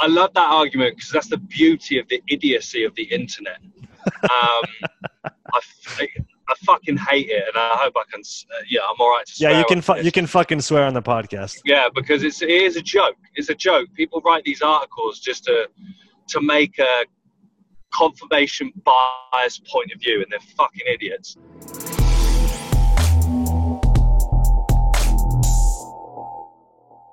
I love that argument because that's the beauty of the idiocy of the internet. Um, I, I fucking hate it, and I hope I can. Uh, yeah, I'm all right. yeah, you can fu- you can fucking swear on the podcast. Yeah, because it's it is a joke. It's a joke. People write these articles just to to make a confirmation bias point of view, and they're fucking idiots.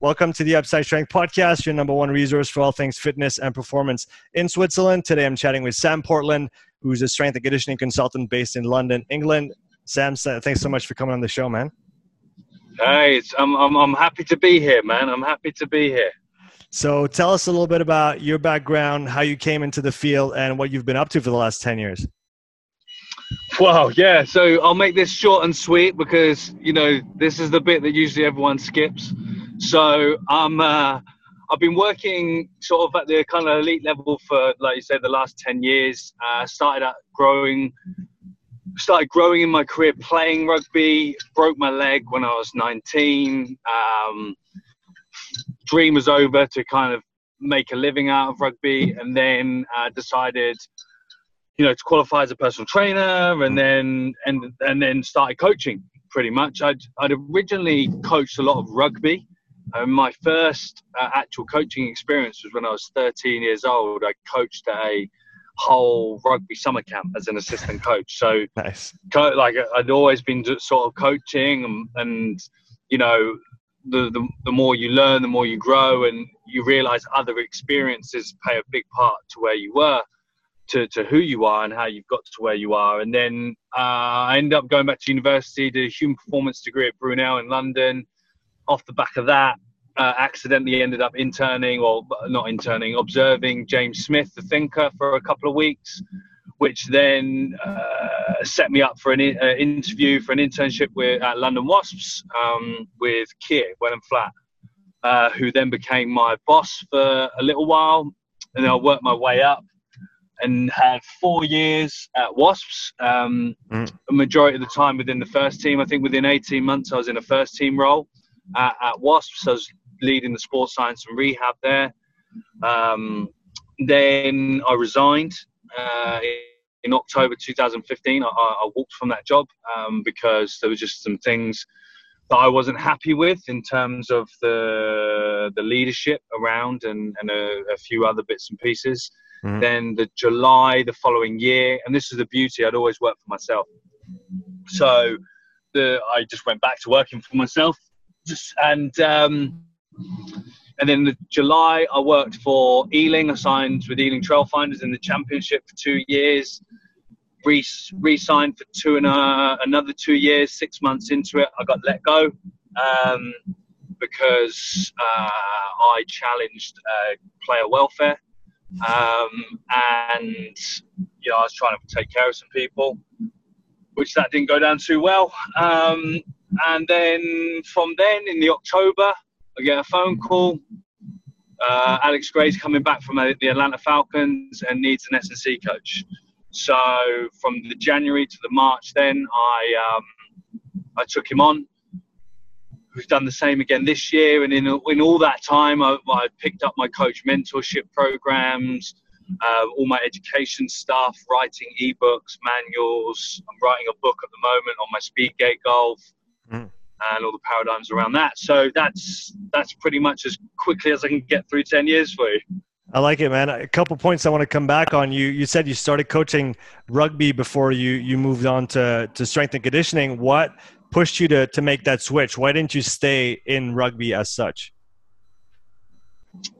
Welcome to the Upside Strength Podcast, your number one resource for all things fitness and performance in Switzerland. Today I'm chatting with Sam Portland, who's a strength and conditioning consultant based in London, England. Sam, thanks so much for coming on the show, man. Hey, I'm, I'm, I'm happy to be here, man. I'm happy to be here. So tell us a little bit about your background, how you came into the field, and what you've been up to for the last 10 years. Wow, yeah. So I'll make this short and sweet because, you know, this is the bit that usually everyone skips. So I'm. Uh, I've been working sort of at the kind of elite level for, like you said, the last ten years. Uh, started out growing, started growing in my career playing rugby. Broke my leg when I was 19. Um, dream was over to kind of make a living out of rugby, and then uh, decided, you know, to qualify as a personal trainer, and then and and then started coaching. Pretty much, I'd I'd originally coached a lot of rugby and my first uh, actual coaching experience was when I was 13 years old. I coached a whole rugby summer camp as an assistant coach. So, nice. Co- like I'd always been sort of coaching, and, and you know, the, the the more you learn, the more you grow, and you realize other experiences play a big part to where you were. To, to who you are and how you've got to where you are. And then uh, I ended up going back to university, did a human performance degree at Brunel in London, off the back of that, uh, accidentally ended up interning, or not interning, observing James Smith, the thinker, for a couple of weeks, which then uh, set me up for an in, uh, interview for an internship with, at London Wasps um, with Keir Wenham-Flatt, uh, who then became my boss for a little while. And then I worked my way up and had four years at Wasps. Um, mm. A majority of the time within the first team. I think within 18 months, I was in a first team role at, at Wasps. I was leading the sports science and rehab there. Um, then I resigned uh, in October 2015. I, I, walked from that job um, because there were just some things that I wasn't happy with in terms of the the leadership around and, and a, a few other bits and pieces. Mm. Then the July the following year, and this is the beauty. I'd always worked for myself, so the I just went back to working for myself and um, and then in July, I worked for Ealing. I signed with Ealing Trailfinders in the championship for two years. Re, signed for two and a, another two years. Six months into it, I got let go um, because uh, I challenged uh, player welfare, um, and you know I was trying to take care of some people, which that didn't go down too well. Um, and then from then in the October, I get a phone call. Uh, Alex Gray's coming back from the Atlanta Falcons and needs an S&C coach. So from the January to the March, then I um, I took him on. We've done the same again this year, and in in all that time, I, I picked up my coach mentorship programs, uh, all my education stuff, writing ebooks, manuals. I'm writing a book at the moment on my Speedgate golf. Mm. And all the paradigms around that. So that's that's pretty much as quickly as I can get through ten years for you. I like it, man. A couple points I want to come back on. You you said you started coaching rugby before you you moved on to to strength and conditioning. What pushed you to to make that switch? Why didn't you stay in rugby as such?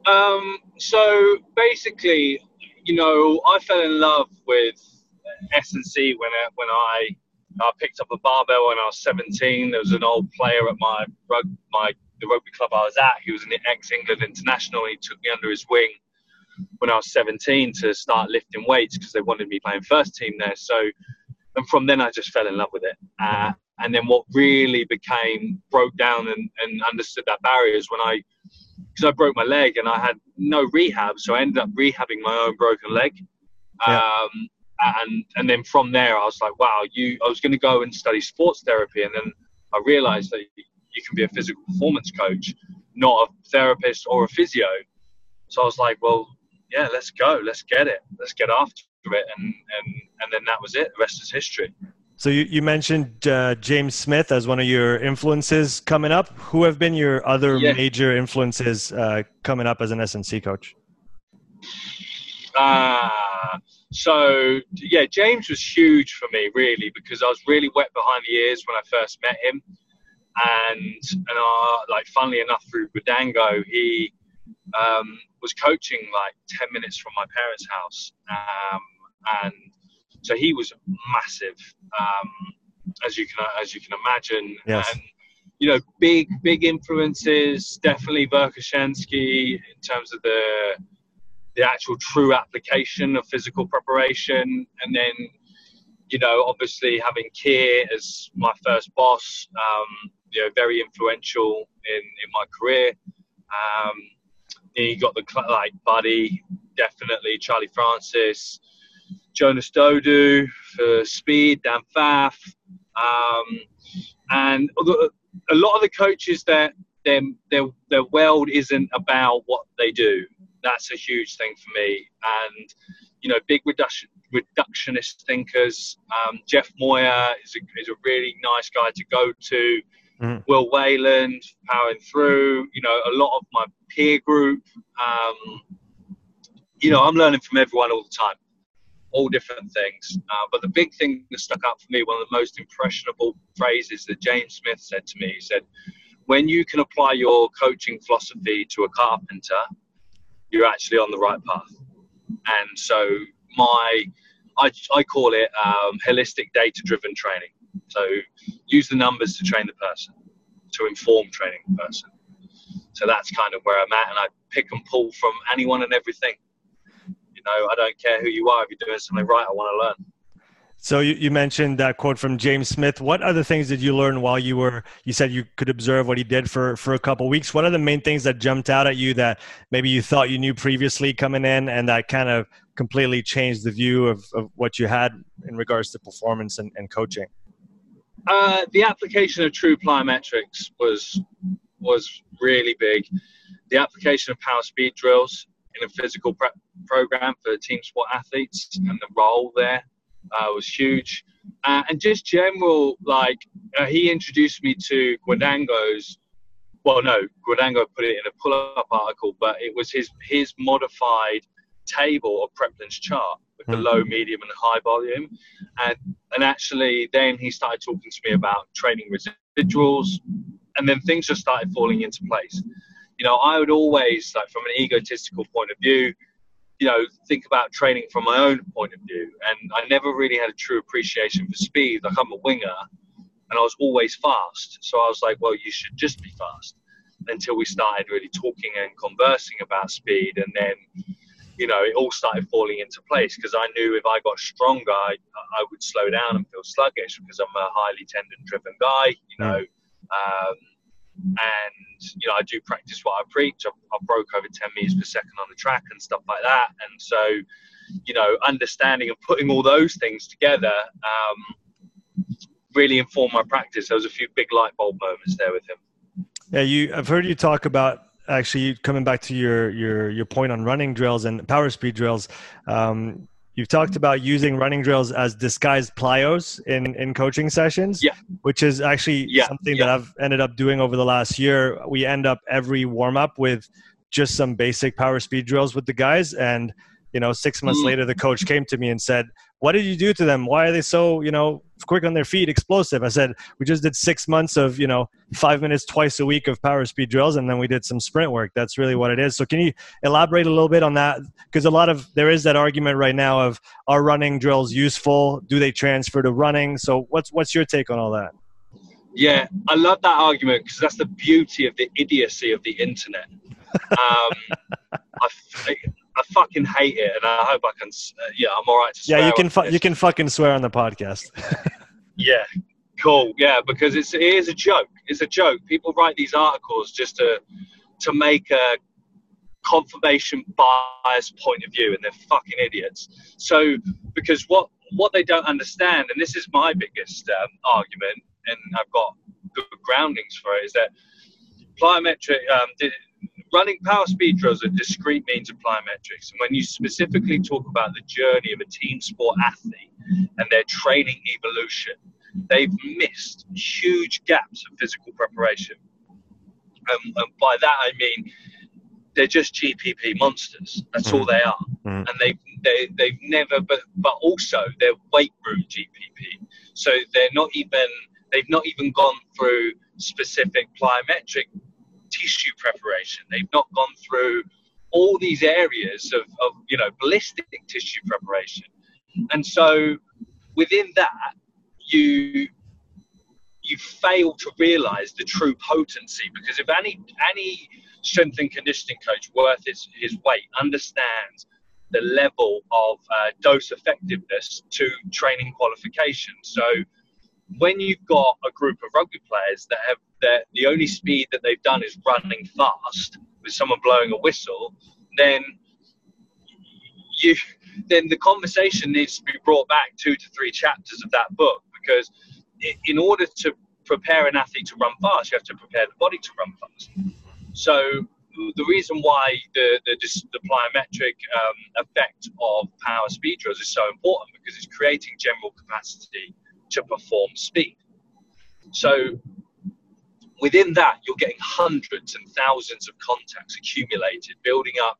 Um, so basically, you know, I fell in love with S and C when I, when I I picked up a barbell when I was 17. There was an old player at my rug, my the rugby club I was at. He was an ex-England international. He took me under his wing when I was 17 to start lifting weights because they wanted me playing first team there. So, and from then I just fell in love with it. Uh, and then what really became broke down and, and understood that barrier is when I because I broke my leg and I had no rehab, so I ended up rehabbing my own broken leg. Yeah. Um, and and then from there I was like, wow, you. I was going to go and study sports therapy, and then I realized that you can be a physical performance coach, not a therapist or a physio. So I was like, well, yeah, let's go, let's get it, let's get after it, and and and then that was it. The rest is history. So you, you mentioned uh, James Smith as one of your influences coming up. Who have been your other yeah. major influences uh, coming up as an S&C coach? Uh, so yeah, James was huge for me really because I was really wet behind the ears when I first met him, and and uh, like funnily enough through Guadagno, he um, was coaching like ten minutes from my parents' house, um, and so he was massive, um, as you can as you can imagine. Yes. And, you know, big big influences. Definitely Verkhoshansky in terms of the the actual true application of physical preparation, and then you know, obviously having Keir as my first boss, um, you know, very influential in in my career. Um, you got the like Buddy, definitely Charlie Francis, Jonas Dodoo for speed, Dan Pfaff, um, and a lot of the coaches that their, their their world isn't about what they do. That's a huge thing for me, and you know, big reduction reductionist thinkers. Um, Jeff Moyer is a, is a really nice guy to go to. Mm. Will Wayland, powering through. You know, a lot of my peer group. Um, you know, I'm learning from everyone all the time all different things. Uh, but the big thing that stuck out for me, one of the most impressionable phrases that James Smith said to me, he said, when you can apply your coaching philosophy to a carpenter, you're actually on the right path. And so my, I, I call it um, holistic data driven training. So use the numbers to train the person, to inform training the person. So that's kind of where I'm at. And I pick and pull from anyone and everything You know, I don't care who you are. If you're doing something right, I want to learn. So you, you mentioned that quote from James Smith. What other things did you learn while you were? You said you could observe what he did for for a couple weeks. What are the main things that jumped out at you that maybe you thought you knew previously coming in, and that kind of completely changed the view of, of what you had in regards to performance and, and coaching? Uh, the application of true plyometrics was was really big. The application of power speed drills in a physical prep program for team sport athletes, and the role there uh, was huge. Uh, and just general, like uh, he introduced me to Guadagno's. Well, no, Guadagno put it in a pull-up article, but it was his his modified table of Prilepin's chart with the mm-hmm. low, medium, and high volume. And and actually, then he started talking to me about training residuals, and then things just started falling into place you know, I would always, like, from an egotistical point of view, you know, think about training from my own point of view. And I never really had a true appreciation for speed. Like, I'm a winger and I was always fast. So I was like, well, you should just be fast until we started really talking and conversing about speed. And then, you know, it all started falling into place because I knew if I got stronger, I, I would slow down and feel sluggish because I'm a highly tendon driven guy, you know. Um, and you know I do practice what I preach. I, I broke over 10 meters per second on the track and stuff like that. And so, you know, understanding and putting all those things together um, really informed my practice. There was a few big light bulb moments there with him. Yeah, you. I've heard you talk about actually coming back to your your your point on running drills and power speed drills. Um, You've talked about using running drills as disguised plyos in, in coaching sessions, yeah. which is actually yeah. something yeah. that I've ended up doing over the last year. We end up every warm up with just some basic power speed drills with the guys. And, you know, six months mm. later, the coach came to me and said, what did you do to them? Why are they so, you know, quick on their feet, explosive? I said, we just did six months of, you know, five minutes twice a week of power speed drills, and then we did some sprint work. That's really what it is. So can you elaborate a little bit on that? Because a lot of, there is that argument right now of are running drills useful? Do they transfer to running? So what's, what's your take on all that? Yeah, I love that argument because that's the beauty of the idiocy of the internet. Um, I, I fucking hate it, and I hope I can. Uh, yeah, I'm all right. yeah, you can. Fu- you can fucking swear on the podcast. yeah, cool. Yeah, because it's it is a joke. It's a joke. People write these articles just to to make a confirmation bias point of view, and they're fucking idiots. So, because what what they don't understand, and this is my biggest um, argument, and I've got good groundings for it, is that plyometric um, running power speed drills are discrete means of plyometrics. And when you specifically talk about the journey of a team sport athlete and their training evolution, they've missed huge gaps of physical preparation. Um, and by that I mean they're just GPP monsters. That's mm. all they are, mm. and they they they've never. But but also they're weight room GPP, so they're not even they've not even gone through specific plyometric tissue preparation. They've not gone through all these areas of, of you know ballistic tissue preparation, and so within that you you fail to realize the true potency because if any any strength and conditioning coach worth his, his weight understands the level of uh, dose effectiveness to training qualification so when you've got a group of rugby players that have that the only speed that they've done is running fast with someone blowing a whistle then you then the conversation needs to be brought back two to three chapters of that book because in order to prepare an athlete to run fast, you have to prepare the body to run fast. So the reason why the the, the plyometric um, effect of power speed drills is so important because it's creating general capacity to perform speed. So within that, you're getting hundreds and thousands of contacts accumulated, building up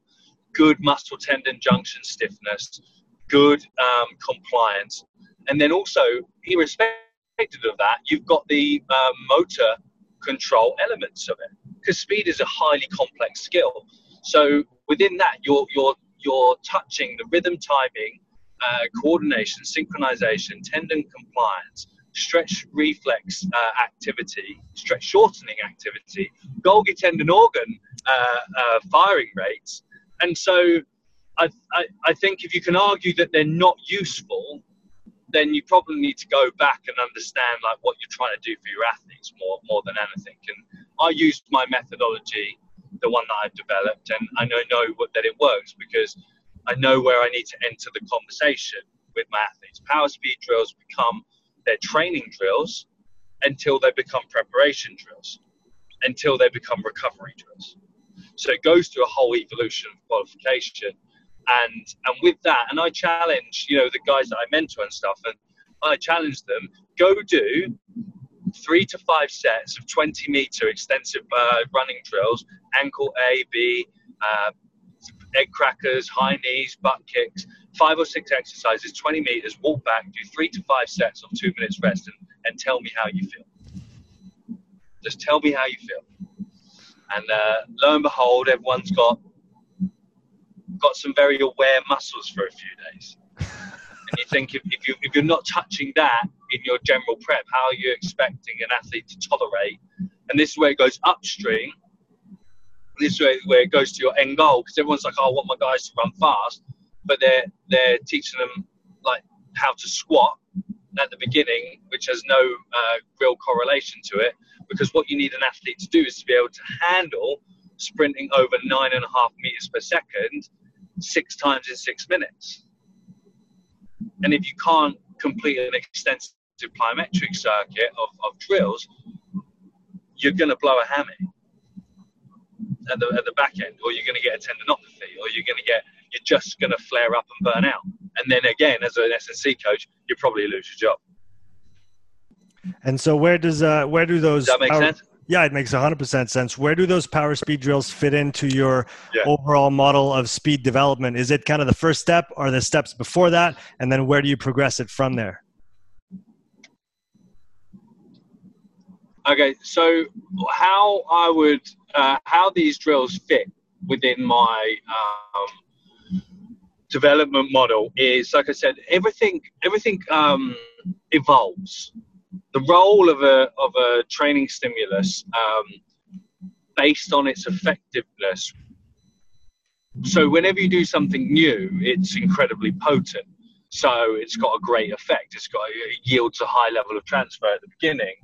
good muscle tendon junction stiffness, good um, compliance, and then also, irrespective of that, you've got the um, motor control elements of it because speed is a highly complex skill. So within that, you're you're you're touching the rhythm, timing, uh, coordination, synchronization, tendon compliance, stretch reflex uh, activity, stretch shortening activity, Golgi tendon organ uh, uh firing rates, and so I, I, I think if you can argue that they're not useful, then you probably need to go back and understand like what you're trying to do for your athletes more more than anything. And I used my methodology, the one that I've developed, and I know know that it works because I know where I need to enter the conversation with my athletes. Power speed drills become their training drills until they become preparation drills, until they become recovery drills. So it goes through a whole evolution of qualification and and with that, and I challenge you know the guys that I mentor and stuff, and I challenge them go do three to five sets of 20 meter extensive uh, running drills, ankle A, B, uh, egg crackers, high knees, butt kicks, five or six exercises, 20 meters, walk back, do three to five sets of two minutes rest, and, and tell me how you feel. Just tell me how you feel. And uh, lo and behold, everyone's got got some very aware muscles for a few days. and you think if, if, you, if you're not touching that in your general prep, how are you expecting an athlete to tolerate? And this is where it goes upstream. This way where, it goes to your end goal because everyone's like, oh, I want my guys to run fast, but they're they're teaching them like how to squat at the beginning, which has no uh, real correlation to it. Because what you need an athlete to do is to be able to handle sprinting over nine and a half meters per second six times in six minutes. And if you can't complete an extensive plyometric circuit of, of drills, you're going to blow a hammy at the, at the back end, or you're going to get a tendinopathy, or you're going to get, you're just going to flare up and burn out. And then again, as an S&C coach, you probably lose your job. And so, where does uh, where do those? Does that make power, sense? Yeah, it makes 100% sense. Where do those power speed drills fit into your yeah. overall model of speed development? Is it kind of the first step or the steps before that? And then where do you progress it from there? Okay, so how I would, uh, how these drills fit within my um, development model is, like I said, everything, everything um, evolves the role of a of a training stimulus um, based on its effectiveness. So whenever you do something new, it's incredibly potent. So it's got a great effect. It's got it yields a high level of transfer at the beginning,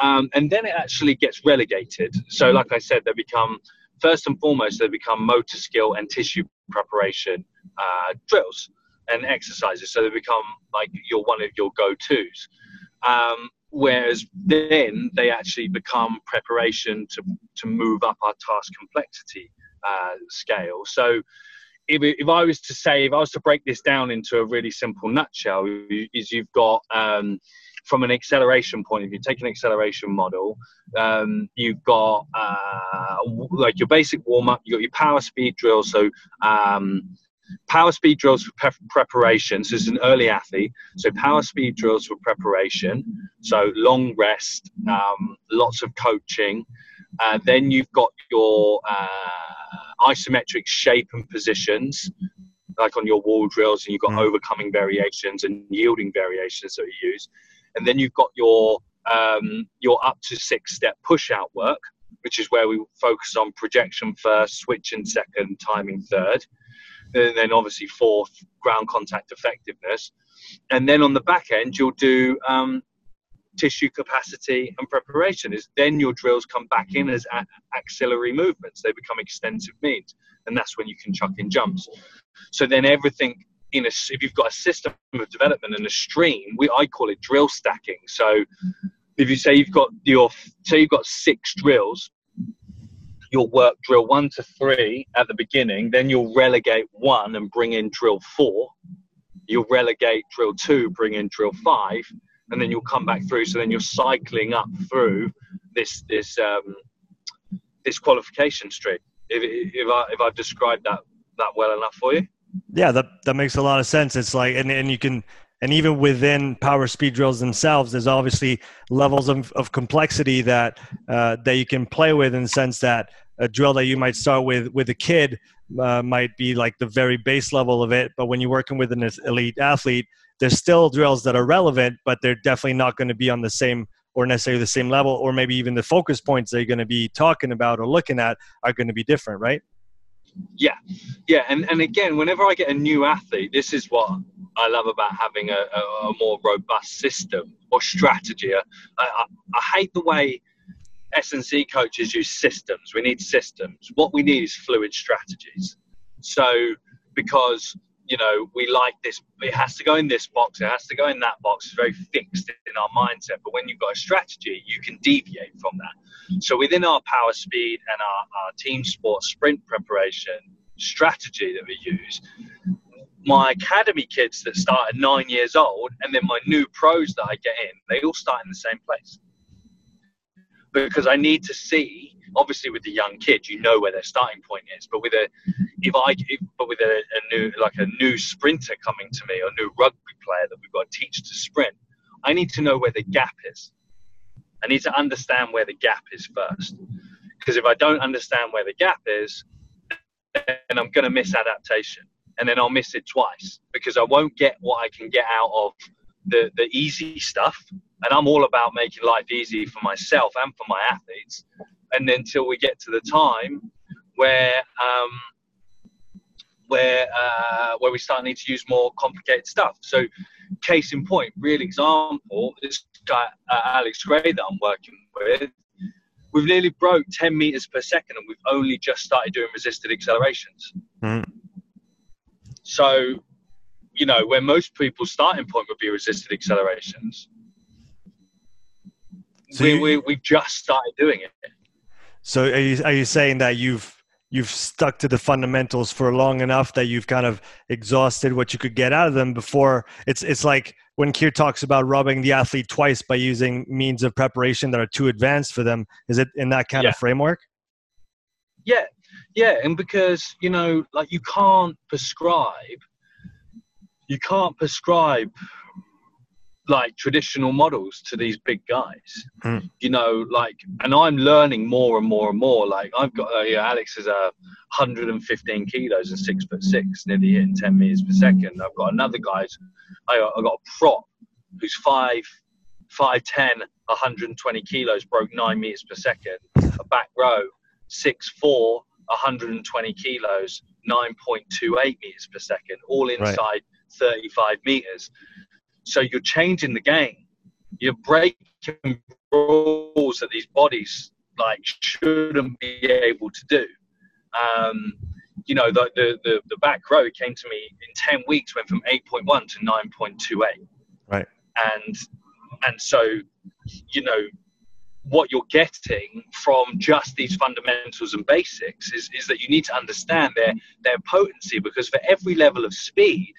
um, and then it actually gets relegated. So like I said, they become first and foremost they become motor skill and tissue preparation uh, drills and exercises. So they become like your one of your go tos. Um, whereas then they actually become preparation to to move up our task complexity uh, scale. So if, if I was to say, if I was to break this down into a really simple nutshell, is you've got um, from an acceleration point of view, take an acceleration model. Um, you've got uh, like your basic warm up. You got your power speed drill. So um, power speed drills for pre- preparation. So it's an early athlete. So power speed drills for preparation. So long rest, um, lots of coaching. Uh, then you've got your uh, isometric shape and positions, like on your wall drills, and you've got mm. overcoming variations and yielding variations that you use. And then you've got your um, your up to six step push out work, which is where we focus on projection first, switch switching second, timing third. And then obviously fourth, ground contact effectiveness. And then on the back end, you'll do um, tissue capacity and preparation is then your drills come back in as axillary movements they become extensive means and that's when you can chuck in jumps so then everything in a if you've got a system of development and a stream we i call it drill stacking so if you say you've got your say you've got six drills you'll work drill one to three at the beginning then you'll relegate one and bring in drill four you'll relegate drill two bring in drill five and then you'll come back through. So then you're cycling up through this this um, this qualification stream. If, if I if I've described that that well enough for you. Yeah, that that makes a lot of sense. It's like and and you can and even within power speed drills themselves, there's obviously levels of, of complexity that uh, that you can play with in the sense that a drill that you might start with with a kid uh, might be like the very base level of it, but when you're working with an elite athlete, there's still drills that are relevant, but they're definitely not going to be on the same or necessarily the same level, or maybe even the focus points they're going to be talking about or looking at are going to be different, right? Yeah, yeah, and and again, whenever I get a new athlete, this is what I love about having a, a, a more robust system or strategy. I, I, I hate the way S&C coaches use systems. We need systems. What we need is fluid strategies. So because you know, we like this, it has to go in this box, it has to go in that box. It's very fixed in our mindset. But when you've got a strategy, you can deviate from that. So within our power speed and our, our team sport sprint preparation strategy that we use, my academy kids that start at nine years old and then my new pros that I get in, they all start in the same place. Because I need to see obviously with the young kid, you know where their starting point is. But with a, if I, if, but with a, a, new, like a new sprinter coming to me or a new rugby player that we've got to teach to sprint, I need to know where the gap is. I need to understand where the gap is first. Because if I don't understand where the gap is, then I'm going to miss adaptation. And then I'll miss it twice because I won't get what I can get out of the, the easy stuff. And I'm all about making life easy for myself and for my athletes and until we get to the time where um, where uh, where we start need to use more complicated stuff. So, case in point, real example, this guy uh, Alex Gray that I'm working with, we've nearly broke 10 meters per second, and we've only just started doing resisted accelerations. Mm. So, you know, where most people's starting point would be resisted accelerations. So we, you, we, we've just started doing it. So are you are you saying that you've you've stuck to the fundamentals for long enough that you've kind of exhausted what you could get out of them before it's it's like when Keir talks about robbing the athlete twice by using means of preparation that are too advanced for them. Is it in that kind yeah. of framework? Yeah, yeah, and because you know, like you can't prescribe, you can't prescribe like traditional models to these big guys. Mm. You know, like, and I'm learning more and more and more. Like, I've got uh, yeah, Alex is a uh, 115 kilos and six foot six, nearly hitting 10 meters per second. I've got another guy's, I, I got a prop who's five, five ten, 120 kilos, broke nine meters per second. A back row, six four, 120 kilos, 9.28 meters per second, all inside right. 35 meters. So you're changing the game. You're breaking rules that these bodies like shouldn't be able to do. Um, you know, the, the, the, the, back row came to me in 10 weeks, went from 8.1 to 9.28. Right. And, and so you know, what you're getting from just these fundamentals and basics is, is that you need to understand their their potency because for every level of speed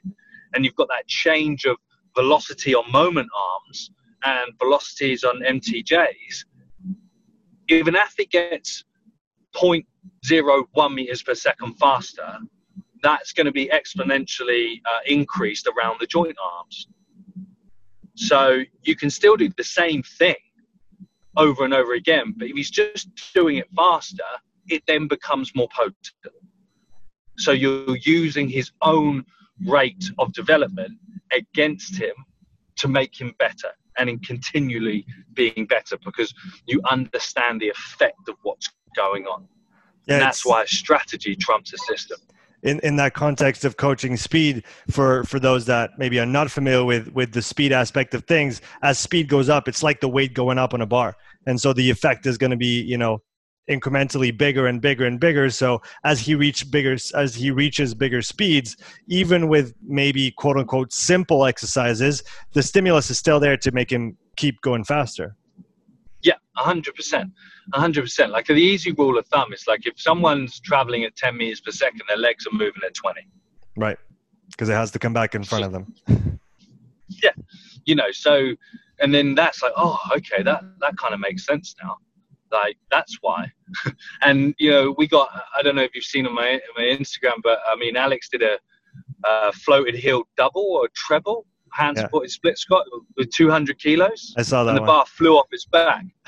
and you've got that change of velocity on moment arms and velocities on MTJs if an athlete gets 0.01 meters per second faster that's going to be exponentially uh, increased around the joint arms so you can still do the same thing over and over again. But if he's just doing it faster, it then becomes more potent. So you're using his own rate of development against him to make him better and in continually being better because you understand the effect of what's going on. Yeah, and that's why strategy trumps a system in, in that context of coaching speed for for those that maybe are not familiar with with the speed aspect of things as speed goes up it's like the weight going up on a bar and so the effect is going to be you know incrementally bigger and bigger and bigger so as he reach bigger as he reaches bigger speeds even with maybe quote unquote simple exercises the stimulus is still there to make him keep going faster yeah 100% 100%. Like the easy rule of thumb is like if someone's traveling at 10 meters per second, their legs are moving at 20. Right. Because it has to come back in front of them. yeah. You know, so, and then that's like, oh, okay, that, that kind of makes sense now. Like, that's why. and, you know, we got, I don't know if you've seen on my, my Instagram, but I mean, Alex did a, a floated heel double or treble hand yeah. supported split squat with 200 kilos. I saw that. And the one. bar flew off his back.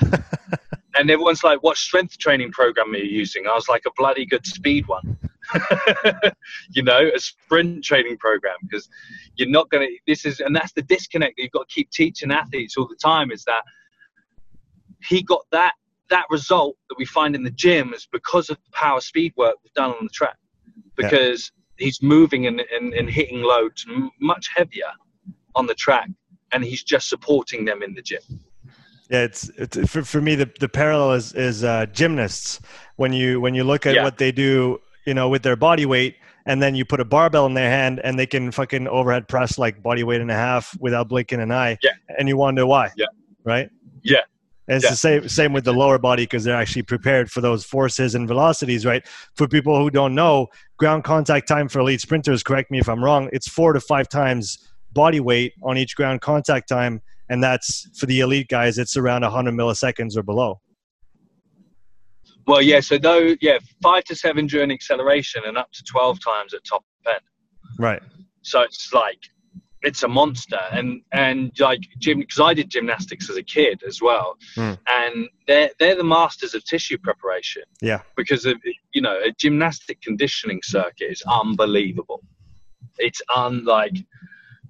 and everyone's like, "What strength training program are you using?" I was like, "A bloody good speed one." you know, a sprint training program because you're not going to. This is, and that's the disconnect that you've got to keep teaching athletes all the time. Is that he got that that result that we find in the gym is because of the power speed work we've done on the track because yeah. he's moving and, and, and hitting loads much heavier on the track and he's just supporting them in the gym yeah, it's, it's for, for me the, the parallel is is uh, gymnasts when you when you look at yeah. what they do, you know, with their body weight, and then you put a barbell in their hand and they can fucking overhead press like body weight and a half without blinking an eye. Yeah. And you wonder why. Yeah. Right. Yeah. And it's yeah. the same same with the lower body because they're actually prepared for those forces and velocities, right? For people who don't know, ground contact time for elite sprinters, correct me if I'm wrong, it's four to five times body weight on each ground contact time and that's for the elite guys. It's around 100 milliseconds or below. Well, yeah. So though, yeah, five to seven during acceleration and up to 12 times at top end. Right. So it's like it's a monster and and like gym because i did gymnastics as a kid as well mm. and they're they're the masters of tissue preparation yeah because of you know a gymnastic conditioning circuit is unbelievable it's unlike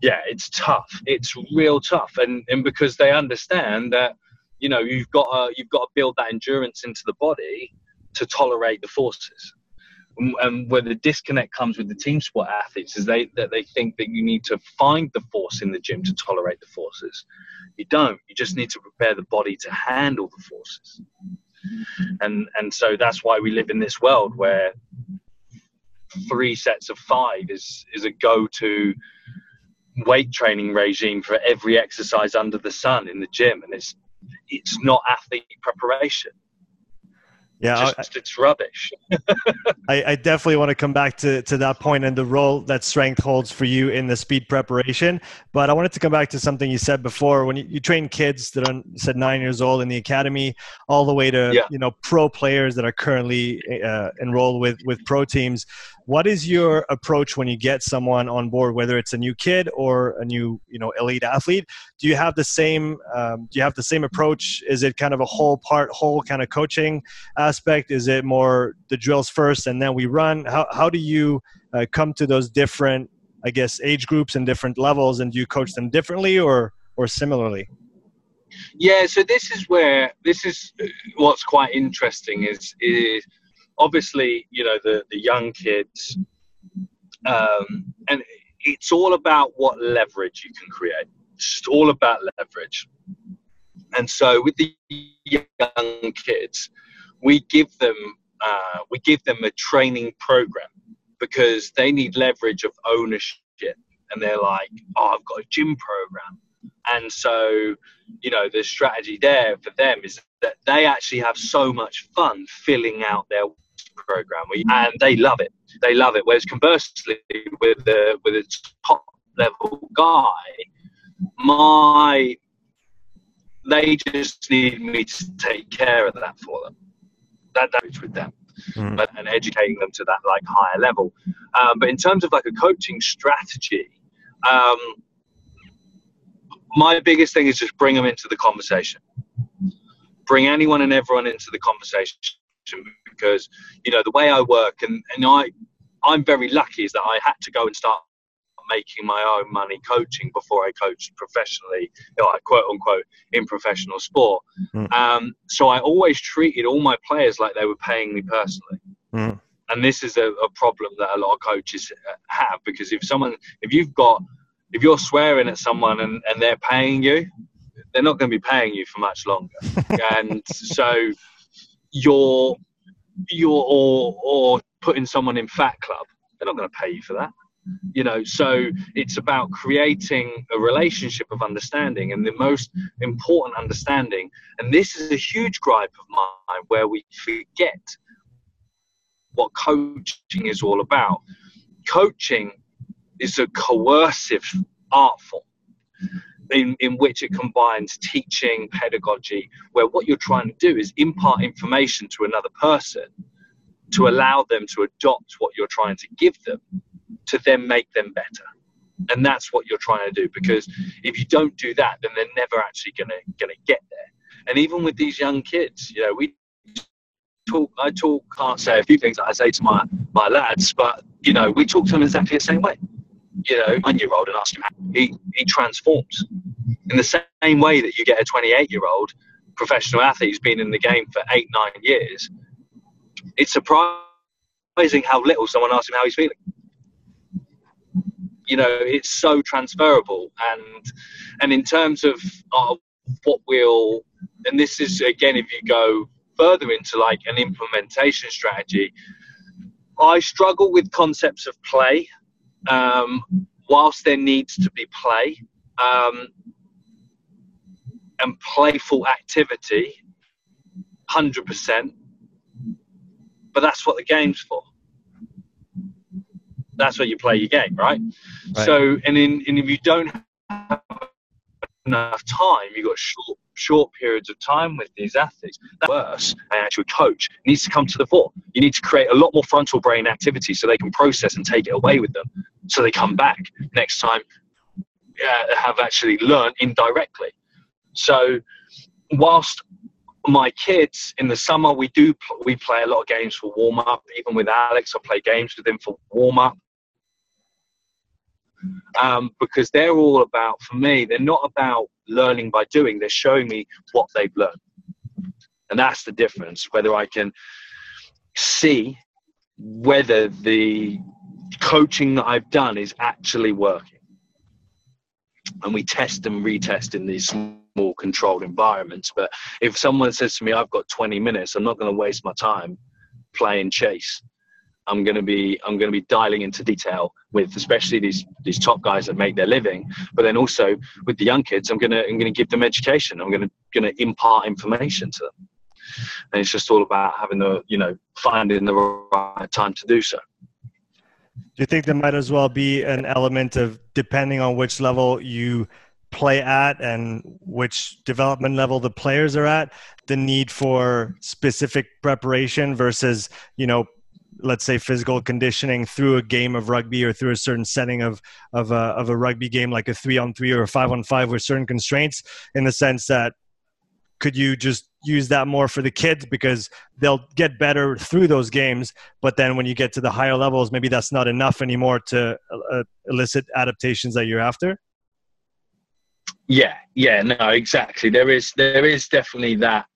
yeah, it's tough. It's real tough, and and because they understand that you know you've got to, you've got to build that endurance into the body to tolerate the forces. And where the disconnect comes with the team sport athletes is they that they think that you need to find the force in the gym to tolerate the forces. You don't. You just need to prepare the body to handle the forces. And and so that's why we live in this world where three sets of five is is a go-to weight training regime for every exercise under the sun in the gym, and it's it's not athlete preparation. Yeah, just, I, it's rubbish. I, I, definitely want to come back to, to that point and the role that strength holds for you in the speed preparation. But I wanted to come back to something you said before. When you, you train kids that are said nine years old in the academy, all the way to yeah. you know pro players that are currently uh, enrolled with with pro teams what is your approach when you get someone on board whether it's a new kid or a new you know elite athlete? Do you have the same um, do you have the same approach? Is it kind of a whole part whole kind of coaching aspect? Is it more the drills first and then we run? How, how do you uh, come to those different i guess age groups and different levels and do you coach them differently or or similarly? Yeah so this is where this is uh, what's quite interesting is is obviously, you know, the, the young kids, um, and it's all about what leverage you can create. It's all about leverage. And so with the young kids, we give them uh, we give them a training program because they need leverage of ownership, and they're like, "Oh, I've got a gym program, And so, you know, the strategy there for them is that they actually have so much fun filling out their program, and they love it. They love it. Whereas conversely, with the with a top level guy, my they just need me to take care of that for them. That damage with them. Mm. and educating them to that like higher level. Um, but in terms of like a coaching strategy, um, my biggest thing is just bring them into the conversation. Bring anyone and everyone into the conversation because you know the way I work and, and I I'm very lucky is that I had to go and start making my own money coaching before I coached professionally, you know, quote unquote, in professional sport. Mm. Um, so I always treated all my players like they were paying me personally. Mm. And this is a, a, problem that a lot of coaches have because if someone, if you've got, if you're swearing at someone and, and they're paying you, they're not going to be paying you for much longer. and so you're, you're, or, or putting someone in fat club, they're not going to pay you for that. You know so it's about creating a relationship of understanding and the most important understanding and this is a huge gripe of mine where we forget what coaching is all about. Coaching is a coercive art form in, in which it combines teaching pedagogy where what you're trying to do is impart information to another person to allow them to adopt what you're trying to give them to then make them better. And that's what you're trying to do because if you don't do that, then they're never actually gonna gonna get there. And even with these young kids, you know, we talk I talk can't say a few things that I say to my, my lads, but you know, we talk to them exactly the same way. You know, one year old and ask him how he, he transforms. In the same way that you get a 28 year old professional athlete who's been in the game for eight, nine years, it's surprising how little someone asks him how he's feeling. You know it's so transferable. And and in terms of, of what will and this is again if you go further into like an implementation strategy i struggle with concepts of play um, whilst there needs to be play. Um, and playful activity 100% but that's what the game's for that's where you play your game, right? right. So, and in, and if you don't have enough time, you've got short short periods of time with these athletes. That's worse. An actual coach needs to come to the fore. You need to create a lot more frontal brain activity so they can process and take it away with them. So they come back next time, uh, have actually learned indirectly. So, whilst my kids in the summer we do we play a lot of games for warm up. Even with Alex, I play games with him for warm up um, because they're all about, for me, they're not about learning by doing, they're showing me what they've learned. And that's the difference, whether I can see whether the coaching that I've done is actually working. And we test and retest in these small controlled environments. But if someone says to me, I've got 20 minutes, I'm not going to waste my time playing chase I'm going to be I'm going to be dialing into detail with especially these these top guys that make their living, but then also with the young kids, I'm going to I'm going to give them education. I'm going to going to impart information to them, and it's just all about having the you know finding the right time to do so. Do you think there might as well be an element of depending on which level you play at and which development level the players are at the need for specific preparation versus you know let's say physical conditioning through a game of rugby or through a certain setting of of a, of a rugby game like a three on three or a five on five with certain constraints in the sense that could you just use that more for the kids? Because they'll get better through those games but then when you get to the higher levels maybe that's not enough anymore to uh, elicit adaptations that you're after yeah yeah no exactly. There is there is definitely that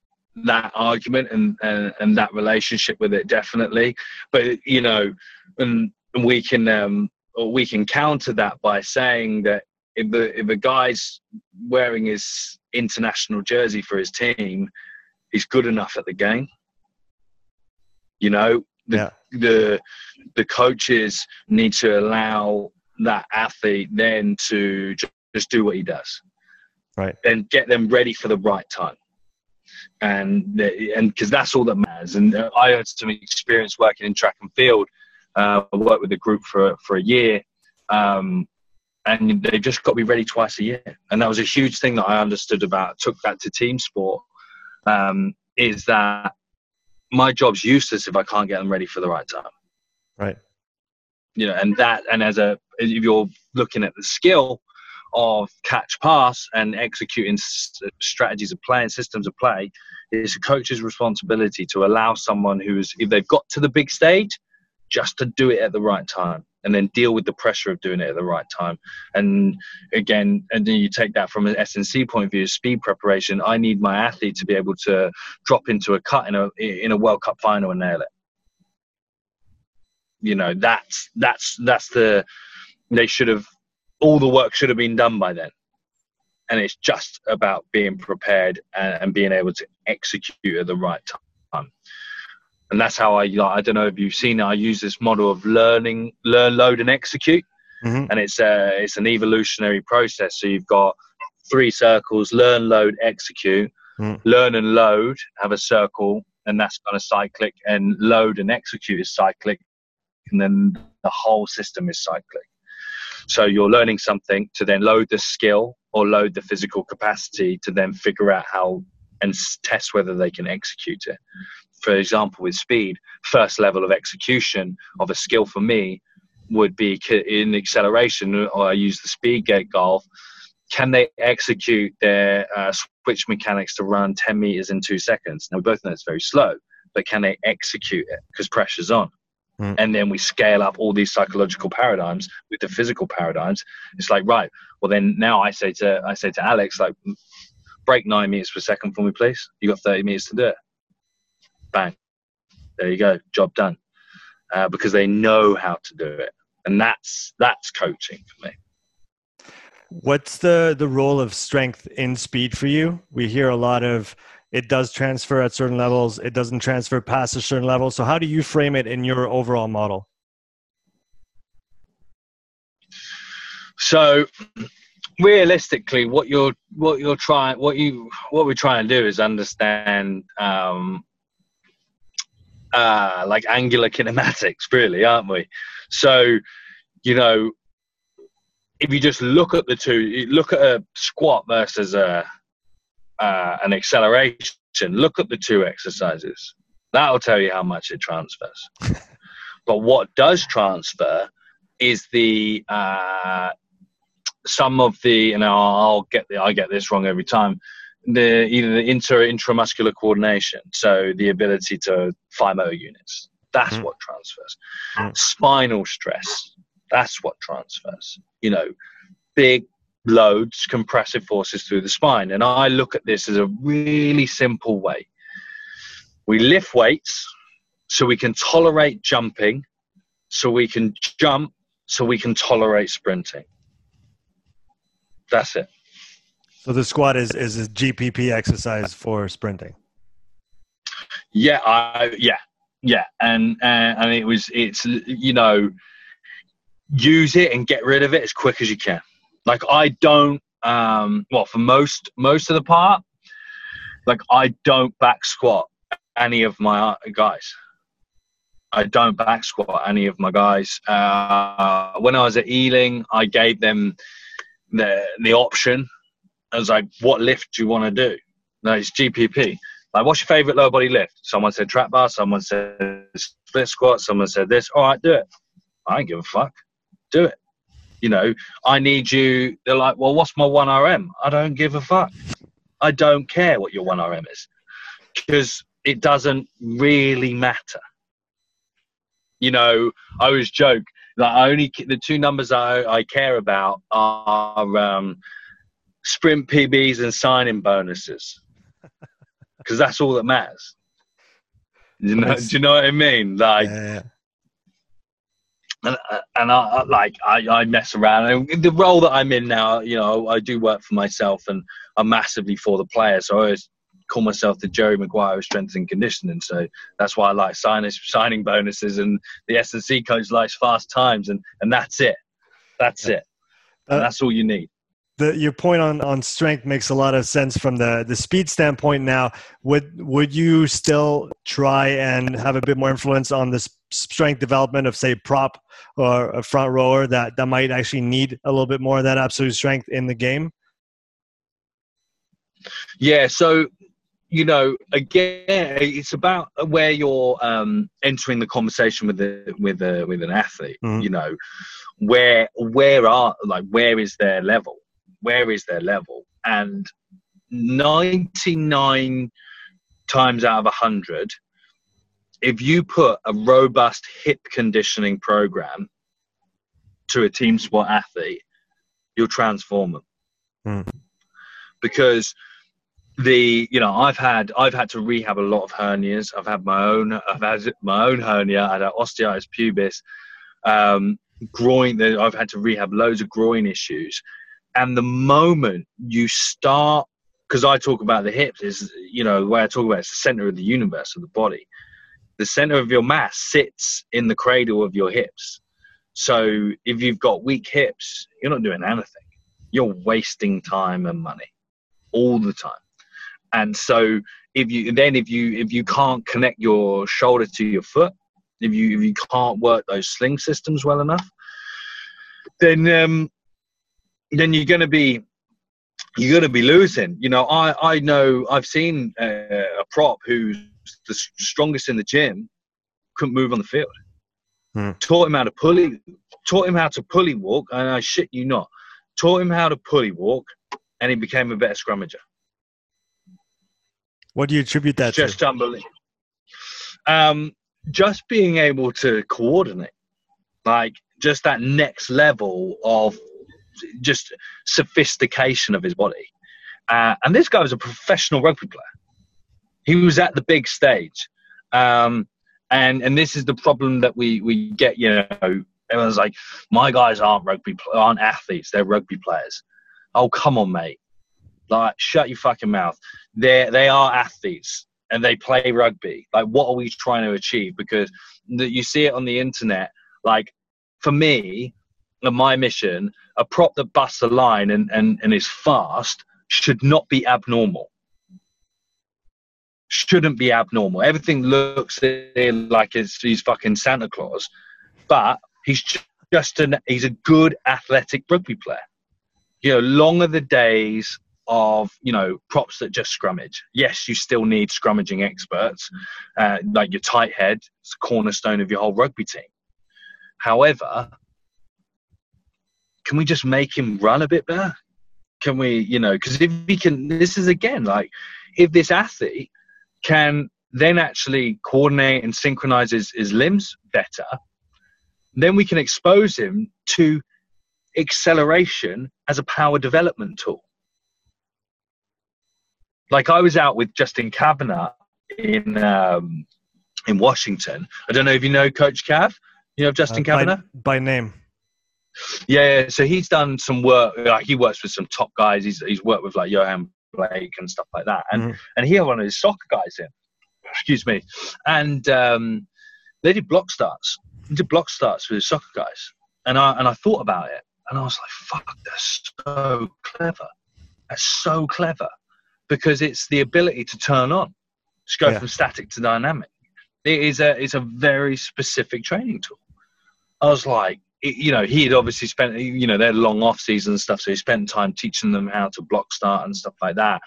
that argument and, and, and that relationship with it definitely. But you know and, and we can um we can counter that by saying that if the if a guy's wearing his international jersey for his team he's good enough at the game. You know the yeah. the the coaches need to allow that athlete then to just do what he does right. And get them ready for the right time. And and because that's all that matters. And uh, i had some experience working in track and field. Uh, I worked with a group for for a year. Um, and they've just got to be ready twice a year. And that was a huge thing that i understood about took that to team sport um, is that my job's useless if i can't get them ready for the right time. Right. You know and that and as a if you're looking at the skill of catch pass and executing strategies of play and systems of play it's a coach's responsibility to allow someone who's if they've got to the big stage just to do it at the right time and then deal with the pressure of doing it at the right time. And again and then you take that from an snc point of view speed preparation. I need my athlete to be able to drop into a cut in a in a world cup final and nail it. You know that's that's that's the they should have all the work should have been done by then and it's just about being prepared and, and being able to execute at the right time and that's how i i don't know if you've seen it i use this model of learning learn load and execute mm-hmm. and it's a it's an evolutionary process so you've got three circles learn load execute mm. learn and load have a circle and that's kind of cyclic and load and execute is cyclic and then the whole system is cyclic. So you're learning something to then load the skill or load the physical capacity to then figure out how and test whether they can execute it. For example, with speed, first level of execution of a skill for me would be in acceleration, or I use the speed gate golf. Can they execute their uh, switch mechanics to run 10 meters in two seconds? Now, we both know it's very slow, but can they execute it because pressure's on? Mm. And then we scale up all these psychological paradigms with the physical paradigms. It's like, right, well then now I say to I say to Alex, like, break nine meters per second for me, please. You got 30 meters to do it. Bang. There you go. Job done. Uh, because they know how to do it. And that's that's coaching for me. What's the the role of strength in speed for you? We hear a lot of it does transfer at certain levels it doesn't transfer past a certain level. So how do you frame it in your overall model? So realistically what you're what you're trying what you what we're trying to do is understand um uh like angular kinematics really aren't we? So you know if you just look at the two look at a squat versus a uh, an acceleration, look at the two exercises. That'll tell you how much it transfers. but what does transfer is the uh, some of the, you I'll, I'll get the, I get this wrong every time. The either the inter intramuscular coordination, so the ability to fire motor units. That's mm. what transfers. Mm. Spinal stress. That's what transfers. You know, big loads, compressive forces through the spine. And I look at this as a really simple way. We lift weights so we can tolerate jumping, so we can jump, so we can tolerate sprinting. That's it. So the squat is is a GPP exercise for sprinting. Yeah, I yeah yeah, and and, and it was it's you know use it and get rid of it as quick as you can. Like I don't um well for most most of the part, like I don't back squat any of my guys. I don't back squat any of my guys. Uh, when I was at Ealing, I gave them the the option. I was like, "What lift do you want to do?" No, it's GPP. Like, what's your favorite lower body lift? Someone said trap bar. Someone said split squat. Someone said this. All right, do it. I ain't give a fuck. Do it you know, I need you. They're like, well, what's my 1RM? I don't give a fuck. I don't care what your 1RM is because it doesn't really matter. You know, I always joke that I only the two numbers I, I care about are um, sprint PBs and signing bonuses because that's all that matters. You know, do you know what I mean? Like, yeah and, and I, like I, I mess around. And the role that I'm in now, you know, I do work for myself, and I'm massively for the player. So I always call myself the Jerry Maguire of strength and conditioning. So that's why I like signing signing bonuses, and the S and C coach likes fast times, and and that's it. That's yeah. it. Uh, that's all you need. the your point on on strength makes a lot of sense from the the speed standpoint. Now, would would you still try and have a bit more influence on this strength development of say prop or a front rower that that might actually need a little bit more of that absolute strength in the game? Yeah, so you know, again, it's about where you're um, entering the conversation with the with a with an athlete. Mm-hmm. You know, where where are like where is their level? Where is their level? And ninety nine times out of a hundred, if you put a robust hip conditioning program to a team sport athlete, you'll transform them. Mm. Because the you know I've had I've had to rehab a lot of hernias. I've had my own I've had my own hernia. I had osteitis pubis, um, groin. I've had to rehab loads of groin issues. And the moment you start, because I talk about the hips, is you know the way I talk about it, it's the center of the universe of the body. The center of your mass sits in the cradle of your hips. So if you've got weak hips, you're not doing anything. You're wasting time and money all the time and so if you then if you if you can't connect your shoulder to your foot if you if you can't work those sling systems well enough then um then you're going to be you're going to be losing you know i i know i've seen uh, a prop who's the strongest in the gym couldn't move on the field hmm. taught him how to pulley taught him how to pulley walk and i shit you not taught him how to pulley walk and he became a better scrummager what do you attribute that just to? unbelievable. Um, just being able to coordinate, like just that next level of just sophistication of his body. Uh, and this guy was a professional rugby player. He was at the big stage. Um, and and this is the problem that we we get. You know, everyone's like, my guys aren't rugby aren't athletes; they're rugby players. Oh, come on, mate. Like, shut your fucking mouth. They they are athletes and they play rugby. Like, what are we trying to achieve? Because you see it on the internet. Like, for me, my mission, a prop that busts a line and, and, and is fast should not be abnormal. Shouldn't be abnormal. Everything looks like it's, he's fucking Santa Claus, but he's just an he's a good athletic rugby player. You know, long are the days of you know props that just scrummage. Yes, you still need scrummaging experts, uh, like your tight head, it's a cornerstone of your whole rugby team. However, can we just make him run a bit better? Can we, you know, because if he can, this is again like if this athlete can then actually coordinate and synchronize his, his limbs better, then we can expose him to acceleration as a power development tool. Like I was out with Justin Kavanagh in um, in Washington. I don't know if you know Coach Cav. You know Justin uh, Kavanagh by, by, name. Yeah, so he's done some work. Like he works with some top guys. He's he's worked with like Yohan Blake and stuff like that. And mm. and he had one of his soccer guys in. Excuse me. And um, they did block starts. They did block starts with his soccer guys. And I and I thought about it, and I was like, "Fuck, that's so clever. That's so clever." because it's the ability to turn on, to go yeah. from static to dynamic. It is a it's a very specific training tool. I was like, you know, he had obviously spent, you know, their long off season and stuff, so he spent time teaching them how to block start and stuff like that.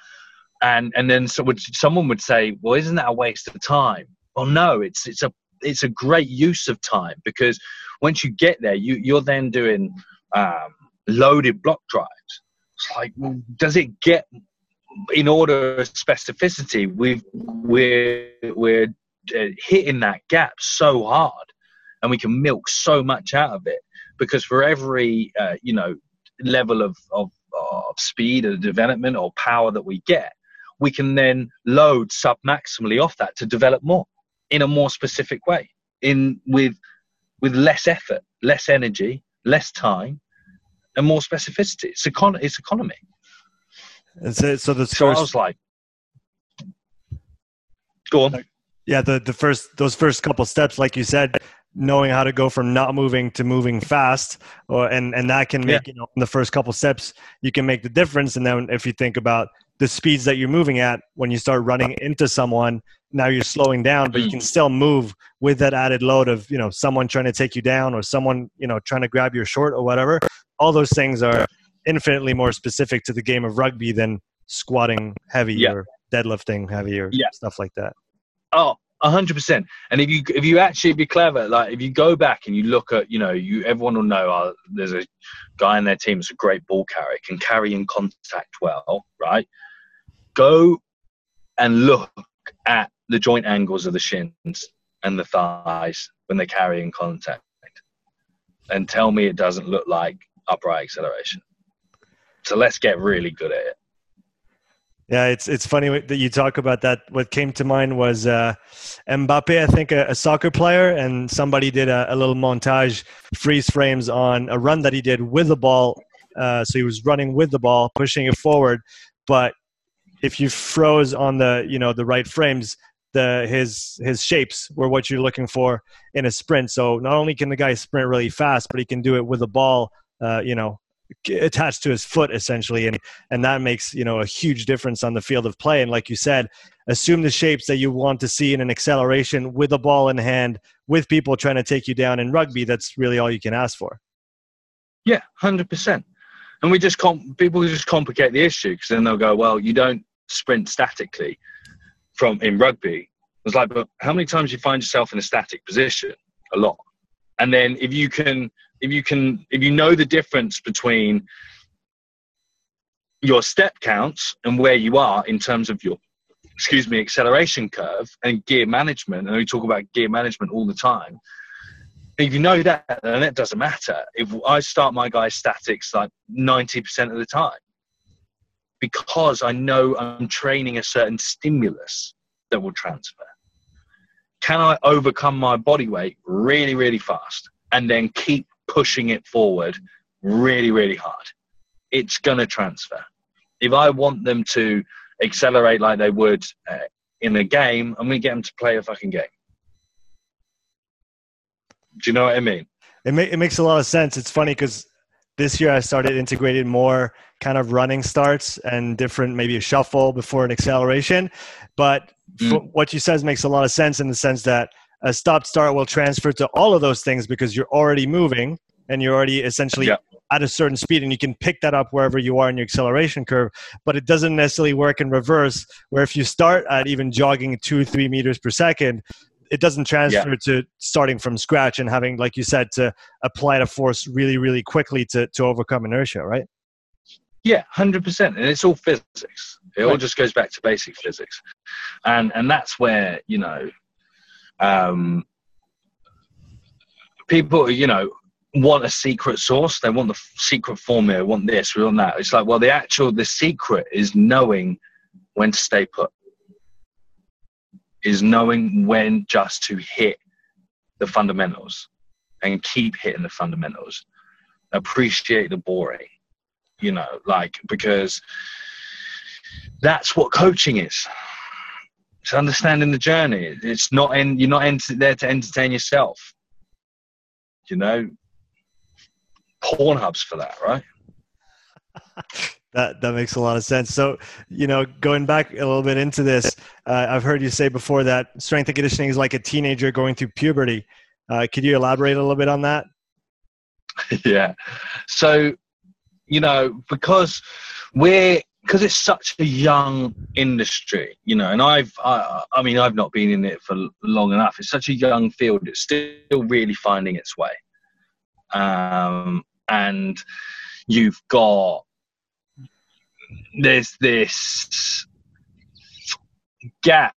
And and then so would, someone would say, well, isn't that a waste of time? Well, no, it's it's a it's a great use of time because once you get there, you you're then doing um, loaded block drives. It's like, well, does it get in order of specificity, We've we're we're uh, hitting that gap so hard, and we can milk so much out of it because for every uh, you know level of, of of speed or development or power that we get, we can then load sub maximally off that to develop more in a more specific way, in with with less effort, less energy, less time, and more specificity. It's econ- it's economy. And so, so the so I was like, go on. Yeah, the the first those first couple steps, like you said, knowing how to go from not moving to moving fast or and and that can make yeah. you know in the first couple steps you can make the difference and then if you think about the speeds that you're moving at when you start running into someone now you're slowing down but you can still move with that added load of you know someone trying to take you down or someone you know trying to grab your short or whatever all those things are infinitely more specific to the game of rugby than squatting heavy yeah. or deadlifting heavy or yeah. stuff like that oh hundred percent. And if you if you actually be clever, like if you go back and you look at, you know, you everyone will know uh, there's a guy in their team that's a great ball carrier, can carry in contact well, right? Go and look at the joint angles of the shins and the thighs when they carry in contact, and tell me it doesn't look like upright acceleration. So let's get really good at it. Yeah, it's it's funny that you talk about that. What came to mind was uh, Mbappe, I think, a, a, soccer player, and somebody did a, a, little montage, freeze frames on a run that he did with the ball. Uh, so he was running with the ball, pushing it forward. But if you froze on the you know the right frames, the his his shapes were what you're looking for in a sprint. So not only can the guy sprint really fast, but he can do it with the ball. Uh, you know, attached to his foot essentially and and that makes you know a huge difference on the field of play. And like you said assume the shapes that you want to see in an acceleration with a ball in hand with people trying to take you down in rugby that's really all you can ask for. Yeah 100% and we just comp- people just complicate the issue because then they'll go well you don't sprint statically from in rugby. It's like but how many times you find yourself in a static position? A lot. And then if you can if you can if you know the difference between your step counts and where you are in terms of your excuse me acceleration curve and gear management and we talk about gear management all the time if you know that then it doesn't matter. If i start my guys statics like 90% of the time because i know i'm training a certain stimulus that will transfer. Can i overcome my body weight really really fast and then keep pushing it forward really, really hard. It's going to transfer. If I want them to accelerate like they would uh, in a game, I'm going to get them to play a fucking game. Do you know what I mean? It, ma- it makes a lot of sense. It's funny because this year I started integrating more kind of running starts and different, maybe a shuffle before an acceleration. But mm. what you says makes a lot of sense in the sense that – a stop start will transfer to all of those things because you're already moving and you're already essentially yeah. at a certain speed and you can pick that up wherever you are in your acceleration curve but it doesn't necessarily work in reverse where if you start at even jogging two three meters per second it doesn't transfer yeah. to starting from scratch and having like you said to apply the force really really quickly to, to overcome inertia right yeah 100% and it's all physics it right. all just goes back to basic physics and and that's where you know um, people, you know, want a secret source. They want the secret formula. Want this. We want that. It's like, well, the actual the secret is knowing when to stay put. Is knowing when just to hit the fundamentals and keep hitting the fundamentals. Appreciate the boring, you know, like because that's what coaching is. It's understanding the journey. It's not in. You're not there to entertain yourself. You know, Pornhub's for that, right? that that makes a lot of sense. So, you know, going back a little bit into this, uh, I've heard you say before that strength and conditioning is like a teenager going through puberty. Uh, could you elaborate a little bit on that? yeah. So, you know, because we're because it's such a young industry, you know, and I've, I, I, mean, I've not been in it for long enough. It's such a young field; it's still really finding its way. Um, and you've got there's this gap.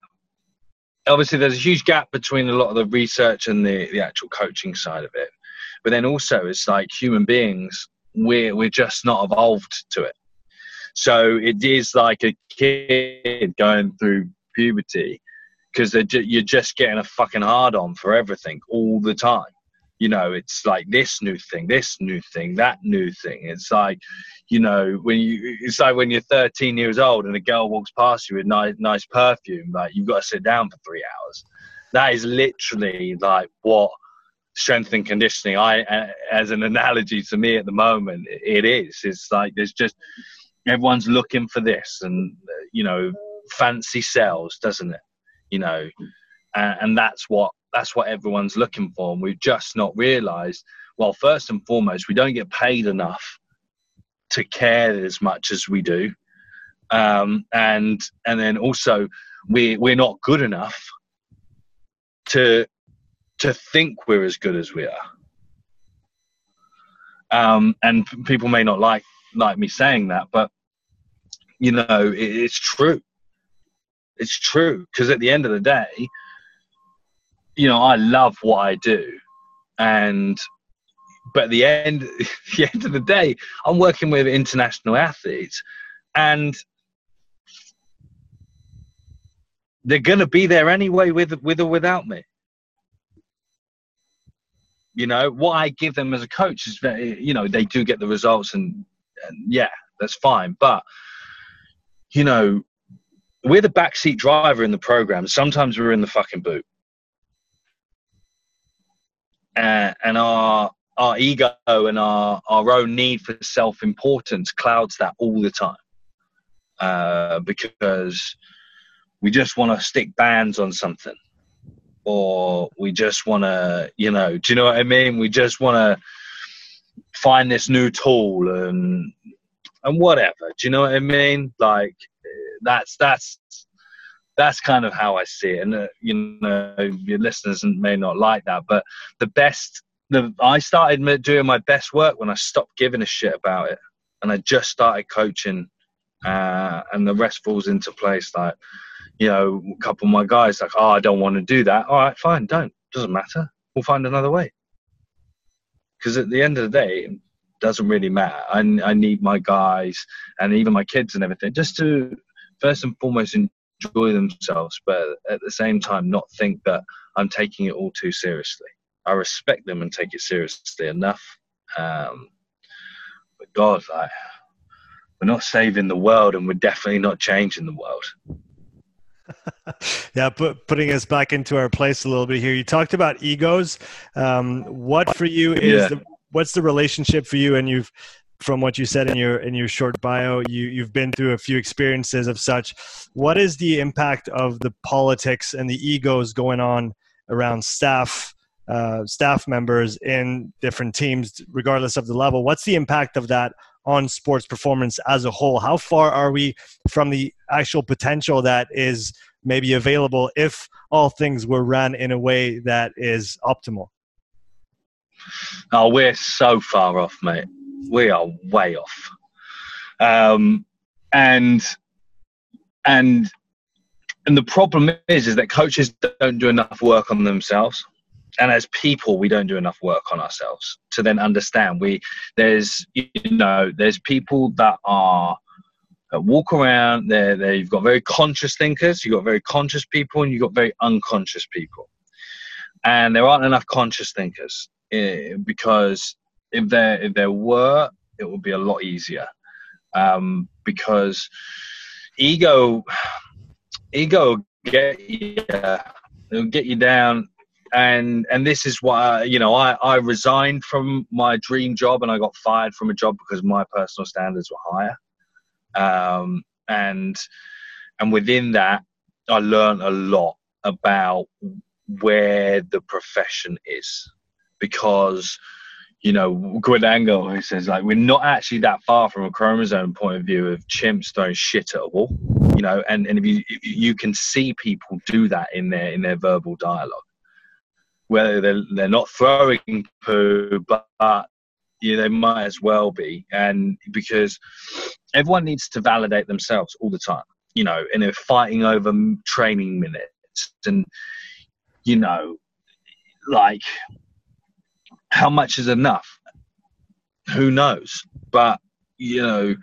Obviously, there's a huge gap between a lot of the research and the, the actual coaching side of it. But then also, it's like human beings, we're we're just not evolved to it so it is like a kid going through puberty because ju- you're just getting a fucking hard on for everything all the time. You know, it's like this new thing, this new thing, that new thing. It's like, you know, when you, it's like when you're 13 years old and a girl walks past you with nice, nice perfume, like you've got to sit down for three hours. That is literally like what strength and conditioning i as an analogy to me at the moment it is it's like there's just everyone's looking for this and you know fancy sells doesn't it? You know and, and that's what that's what everyone's looking for. And we've just not realized well first and foremost we don't get paid enough to care as much as we do. Um, and and then also we we're not good enough to to think we're as good as we are. Um, and people may not like like me saying that, but you know it, it's true. It's true because at the end of the day, you know I love what I do, and but at the end the end of the day, I'm working with international athletes, and they're going to be there anyway with with or without me you know what i give them as a coach is very you know they do get the results and, and yeah that's fine. But you know we're the backseat driver in the program. Sometimes we're in the fucking boot. Uh, and our our ego and our our own need for self-importance clouds that all the time. Uh, because we just want to stick bands on something. Or we just want to you know do you know what i mean? We just want to find this new tool and and whatever do you know what i mean like that's that's that's kind of how i see it and uh, you know your listeners may not like that but the best the i started doing my best work when i stopped giving a shit about it and i just started coaching uh, and the rest falls into place like you know, a couple of my guys like, oh, I don't want to do that. All right, fine, don't. Doesn't matter. We'll find another way. Because at the end of the day, it doesn't really matter. I, I need my guys and even my kids and everything just to first and foremost enjoy themselves, but at the same time not think that I'm taking it all too seriously. I respect them and take it seriously enough. Um, but God, like, we're not saving the world, and we're definitely not changing the world. yeah, put, putting us back into our place a little bit here. You talked about egos. Um, what for you is yeah. the, what's the relationship for you? And you've from what you said in your in your short bio, you you've been through a few experiences of such. What is the impact of the politics and the egos going on around staff? Uh, staff members in different teams, regardless of the level. What's the impact of that on sports performance as a whole? How far are we from the actual potential that is maybe available if all things were run in a way that is optimal? Oh, we're so far off, mate. We are way off. Um, and and and the problem is is that coaches don't do enough work on themselves and as people we don't do enough work on ourselves to then understand we there's you know there's people that are that walk around there there you've got very conscious thinkers you've got very conscious people and you've got very unconscious people. And there aren't enough conscious thinkers eh, because if there if there were it would be a lot easier. Um, because ego ego get you it'll get you down. And and this is why you know I, I resigned from my dream job and I got fired from a job because my personal standards were higher um, and and within that I learned a lot about where the profession is. Because you know Guadagno he says like we're not actually that far from a chromosome point of view of chimps throwing shit at a wall you know? And, and if you you can see people do that in their in their verbal dialogue. Whether they're, they're not throwing poo, but, but yeah, they might as well be. And because everyone needs to validate themselves all the time, you know, and they're fighting over training minutes and, you know, like how much is enough? Who knows? But, you know,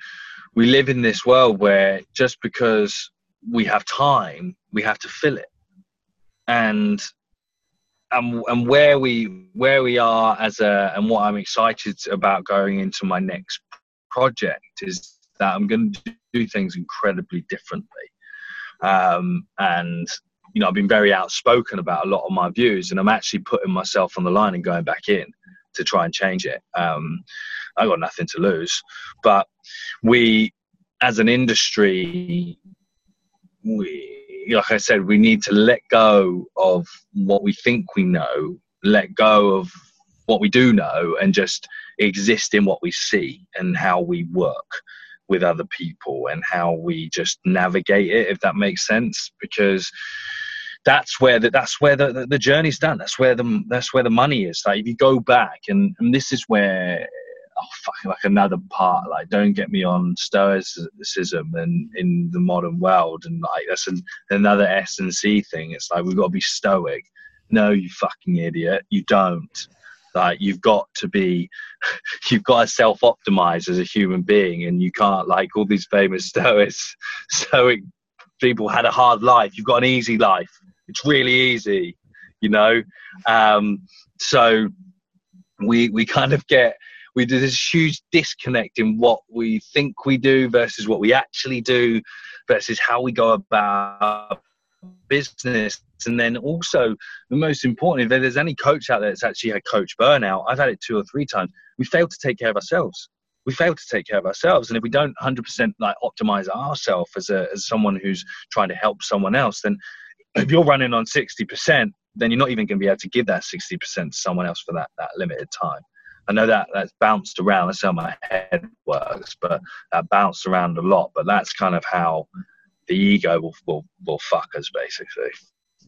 we live in this world where just because we have time, we have to fill it. And and and where we where we are as a and what I'm excited about going into my next project is that I'm going to do things incredibly differently, um, and you know, I've been very outspoken about a lot of my views, and I'm actually putting myself on the line and going back in to try and change it. Um, I got nothing to lose, but we, as an industry, we, like I said, we need to let go of what we think we know, let go of what we do know, and just exist in what we see and how we work with other people and how we just navigate it if that makes sense. Because that's where the, that's where the, the, the journey's done. That's where the that's where the money is. Like if you go back and, and this is where oh like another part like don't get me on stoicism and in the modern world and like that's an, another s and c thing. It's like we've got to be stoic. No you fucking idiot you don't. Like you've got to be you've got to self-optimize as a human being and you can't like all these famous stoics stoic people had a hard life. You've got an easy life. It's really easy you know? Um, so we we kind of get we do this huge disconnect in what we think we do versus what we actually do versus how we go about business. And then also the most important if there's any coach out there that's actually had coach burnout i've had it two or three times we fail to take care of ourselves. We fail to take care of ourselves. And if we don't 100% like optimize ourselves as a as someone who's trying to help someone else then if you're running on 60% then you're not even going to be able to give that 60% to someone else for that that limited time I know that that's bounced around. That's how my head works, but that bounced around a lot. But that's kind of how the ego will, will, will fuck us basically.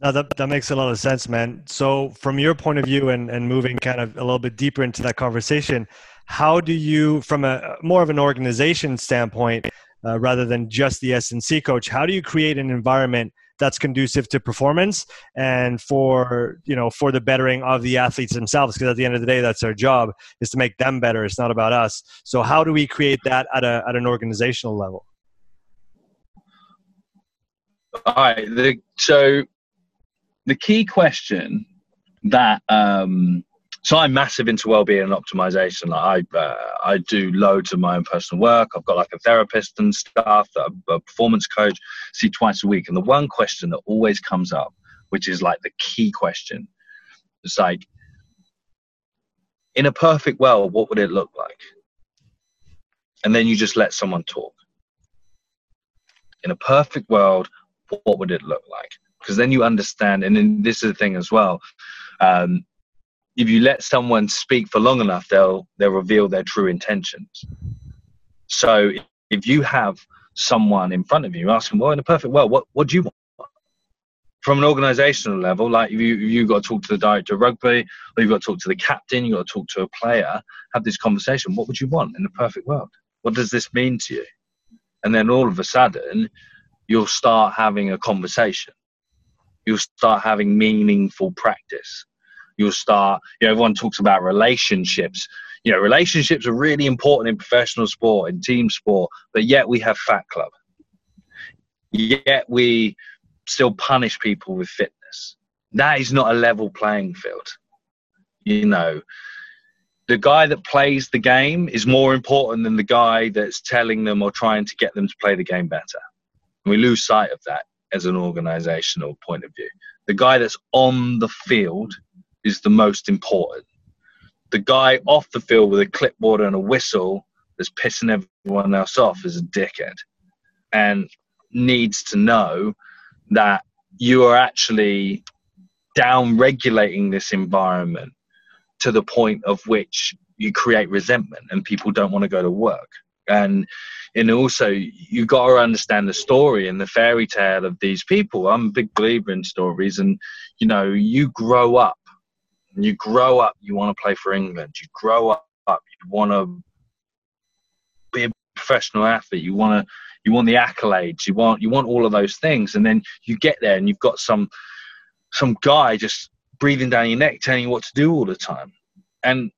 No, that, that makes a lot of sense, man. So, from your point of view, and, and moving kind of a little bit deeper into that conversation, how do you, from a more of an organization standpoint, uh, rather than just the S&C coach, how do you create an environment that's conducive to performance and for you know for the bettering of the athletes themselves? Because at the end of the day, that's our job is to make them better. It's not about us. So, how do we create that at a at an organizational level? All right. The, so the key question that um, so I'm massive into well-being and optimization. Like I uh, I do loads of my own personal work. I've got like a therapist and stuff, a performance coach, see twice a week. And the one question that always comes up, which is like the key question, it's like, in a perfect world, what would it look like? And then you just let someone talk. In a perfect world, what would it look like? Because then you understand, and then this is the thing as well. Um, if you let someone speak for long enough, they'll they'll reveal their true intentions. So if you have someone in front of you, ask them, well, in a perfect world, what what do you want? From an organizational level, like you you got to talk to the director of rugby, or you've got to talk to the captain, you've got to talk to a player, have this conversation. What would you want in a perfect world? What does this mean to you? And then all of a sudden, you'll start having a conversation. You'll start having meaningful practice. You'll start, you know, everyone talks about relationships. You know, relationships are really important in professional sport, in team sport, but yet we have Fat Club. Yet we still punish people with fitness. That is not a level playing field. You know, the guy that plays the game is more important than the guy that's telling them or trying to get them to play the game better. We lose sight of that as an organizational point of view. The guy that's on the field is the most important. The guy off the field with a clipboard and a whistle that's pissing everyone else off is a dickhead and needs to know that you are actually down regulating this environment to the point of which you create resentment and people don't want to go to work and and also you got to understand the story and the fairy tale of these people i'm a big believer in stories and you know you grow up you grow up you want to play for england. You grow up you want to be a professional athlete. You want to you want the accolades. You want you want all of those things. And then you get there and you've got some some guy just breathing down your neck telling you what to do all the time. And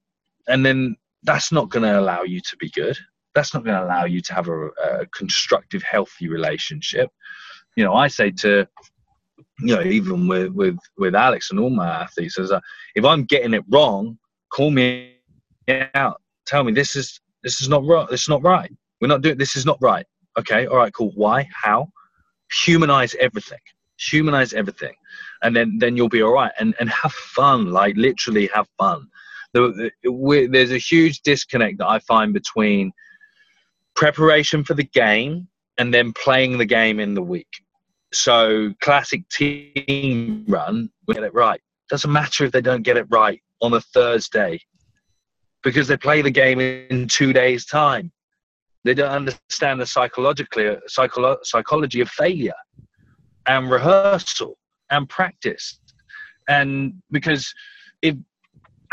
and then that's not going to allow you to be good. That's not going to allow you to have a, a, constructive, healthy relationship. You know, I say to, you know, even with with with Alex and all my athletes, as a, if I'm getting it wrong, call me out, tell me this is this is not right. This is not right. We're not doing this. Is not right. Okay. All right. Cool. Why? How? Humanize everything. humanize everything and then then you'll be all right and and have fun like literally have fun the, the, there's a huge disconnect that i find between preparation for the game and then playing the game in the week so classic team run we get it right doesn't matter if they don't get it right on a thursday because they play the game in two days time they don't understand the psychologically psycholo- psychology of failure and rehearsal and practice. And because if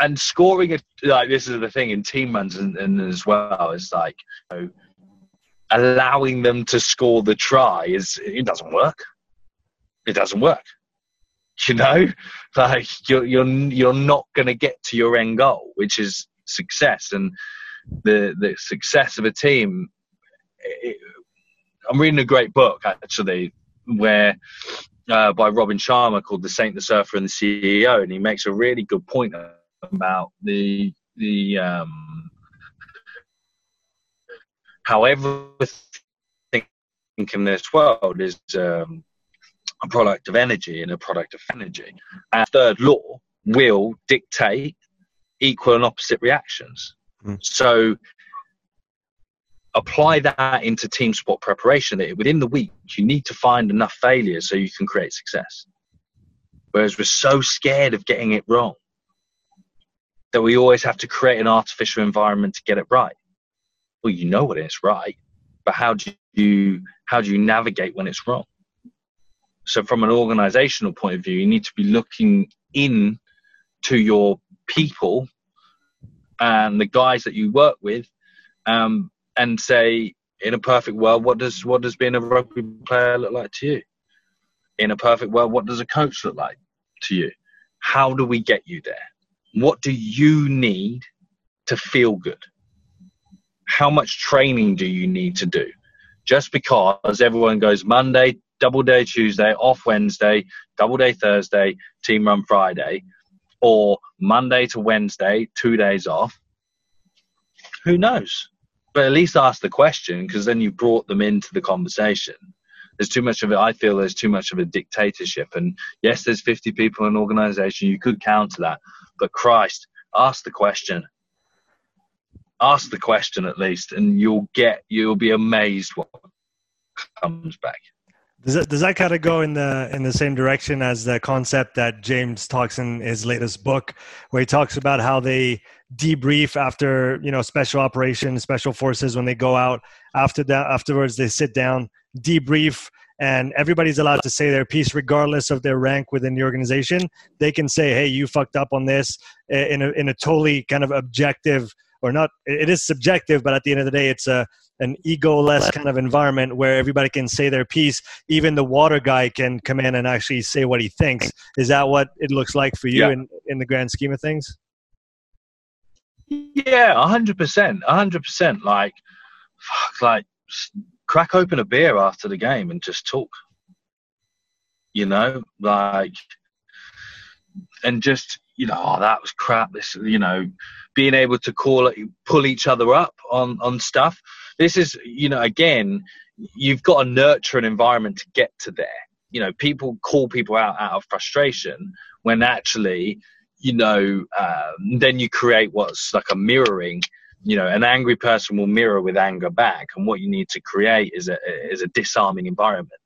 and scoring it like this is the thing in team runs and, and as well is like you know, allowing them to score the try is it doesn't work. It doesn't work. You know, like you're you're you're not going to get to your end goal, which is success and the the success of a team. It, I'm reading a great book actually where uh, by Robin Sharma called "The Saint, the Surfer, and the CEO," and he makes a really good point about the the um, how everything in this world is um, a product of energy and a product of energy. And third law will dictate equal and opposite reactions. Mm. So apply that into team sport preparation that within the week you need to find enough failures so you can create success whereas we're so scared of getting it wrong that we always have to create an artificial environment to get it right well you know when it's right? But how do you how do you navigate when it's wrong? So from an organizational point of view you need to be looking in to your people and the guys that you work with um, and say in a perfect world what does what does being a rugby player look like to you? In a perfect world what does a coach look like to you? How do we get you there? What do you need to feel good how much training do you need to do just because everyone goes monday double day tuesday off wednesday double day thursday team run friday or monday to wednesday two days off who knows but at least ask the question because then you brought them into the conversation. There's too much of it. I feel there's too much of a dictatorship. And yes, there's 50 people in an organization. You could counter that. But Christ, ask the question. Ask the question at least, and you'll get, you'll be amazed what comes back. Does that, does that kind of go in the in the same direction as the concept that James talks in his latest book, where he talks about how they debrief after you know special operations, special forces when they go out after that afterwards they sit down, debrief, and everybody's allowed to say their piece regardless of their rank within the organization. They can say, "Hey, you fucked up on this," eh, in a in a totally kind of objective or not. It is subjective, but at the end of the day, it's a an ego-less kind of environment where everybody can say their piece. Even the water guy can come in and actually say what he thinks. Is that what it looks like for you yeah. in, in the grand scheme of things? Yeah, hundred percent, hundred percent. Like, fuck, like crack open a beer after the game and just talk. You know, like, and just you know, oh, that was crap. This, you know, being able to call pull each other up on on stuff. This is you know again you've got to nurture an environment to get to there. You know people call people out out of frustration when actually you know um, then you create what's like a mirroring you know an angry person will mirror with anger back and what you need to create is a is a disarming environment.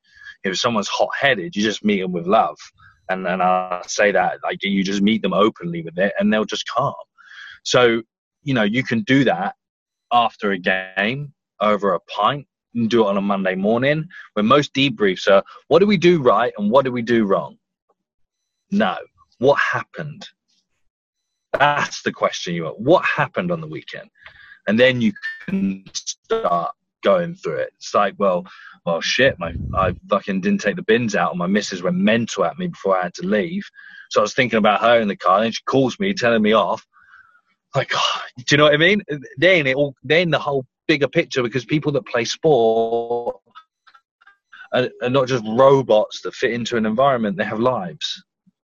If someone's hot-headed you just meet them with love and and i say that like you just meet them openly with it and they'll just calm so you know you can do that after a game over a pint and do it on a Monday morning when most debriefs are what do we do right and what do we do wrong? No. What happened? That's the question you want. What happened on the weekend? And then you can start going through it. It's like, well, well, shit, my I fucking didn't take the bins out, and my missus went mental at me before I had to leave. So I was thinking about her in the car, and she calls me, telling me off. Like, do you know what I mean? Then it all, then the whole bigger picture because people that play sport are, are not just robots that fit into an environment; they have lives.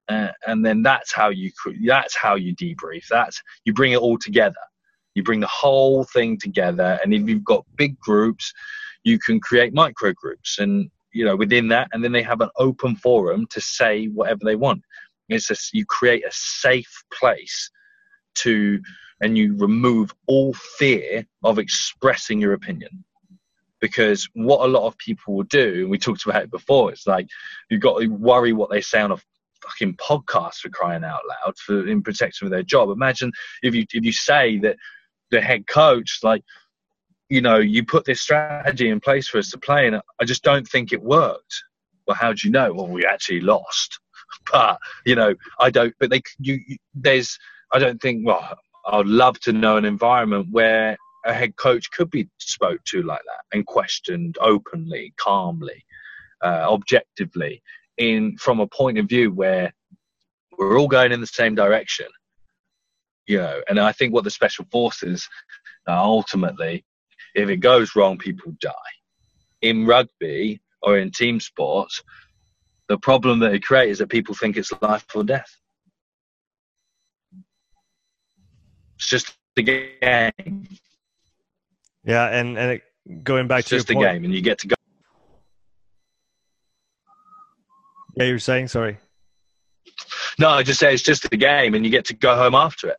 Uh, and then that's how you that's how you debrief. That's you bring it all together. You bring the whole thing together, and if you've got big groups, you can create micro groups. And you know within that and then they have an open forum to say whatever they want. It's you create a safe place to and you remove all fear of expressing your opinion. Because what a lot of people will do and we talked about it before it's like you've got to worry what they say on a fucking podcast for crying out loud for in protection of their job. Imagine if you if you say that the head coach like you know you put this strategy in place for us to play and i just don't think it worked. Well how do you know? Well we actually lost. But you know i don't but they you there's i don't think well i'd love to know an environment where a head coach could be spoke to like that and questioned openly calmly uh, objectively in from a point of view where we're all going in the same direction you know and i think what the special forces uh, ultimately if it goes wrong people die. In rugby or in team sports the problem that it creates is that people think it's life or death. It's just a game. Yeah and and it, going back it's to just a point, game and you get to go. Yeah you're saying sorry. No i just say it's just a game and you get to go home after it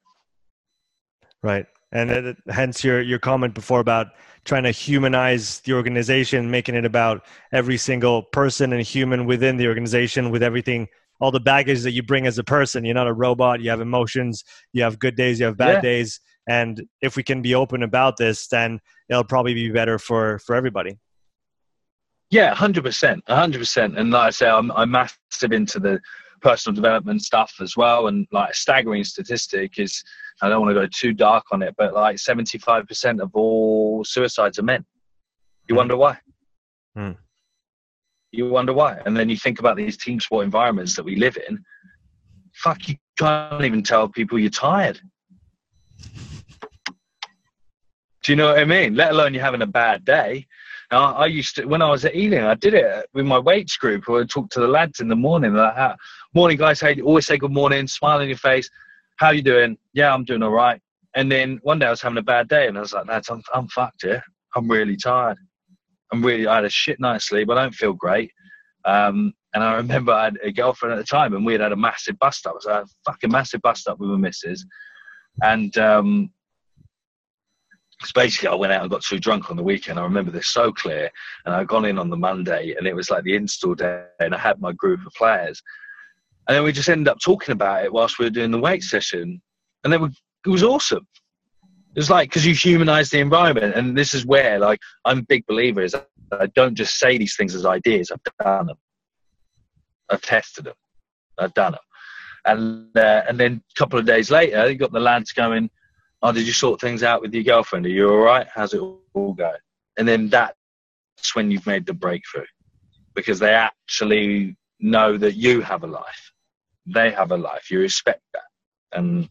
Right. And it, hence your, your comment before about trying to humanize the organization, making it about every single person and human within the organization with everything, all the baggage that you bring as a person. You're not a robot. You have emotions. You have good days. You have bad Yeah. days. And if we can be open about this, then it'll probably be better for, for everybody. Yeah, hundred percent, hundred percent. And like I say, I'm I'm massive into the personal development stuff as well. And like a staggering statistic is, I don't want to go too dark on it, but like seventy five percent of all suicides are men. You wonder why? Hmm. You wonder why, and then you think about these team sport environments that we live in. Fuck, you can't even tell people you're tired. Do you know what I mean? Let alone you're having a bad day. Now, I used to, when I was at Ealing, I did it with my weights group. I would talk to the lads in the morning. Like, morning, guys. Hey, always say good morning, smile on your face. How you doing? Yeah, I'm doing all right. And then one day I was having a bad day, and I was like, lads, I'm, I'm fucked here. I'm really tired. I'm really, I had a shit night's sleep. I don't feel great. Um, and I remember I had a girlfriend at the time, and we had had a massive bust up. It was a fucking massive bust up with my missus. And um, so basically, I went out and got too drunk on the weekend. I remember this so clear. And I'd gone in on the Monday, and it was like the install day, and I had my group of players. And then we just ended up talking about it whilst we were doing the weight session. And then it was awesome. It was like, because you humanize the environment. And this is where, like, I'm a big believer is I don't just say these things as ideas, I've done them. I've tested them. I've done them. And, uh, and then a couple of days later, you got the lads going, oh, did you sort things out with your girlfriend? Are you all right? How's it all going? And then that's when you've made the breakthrough because they actually know that you have a life. They have a life. You respect that. And,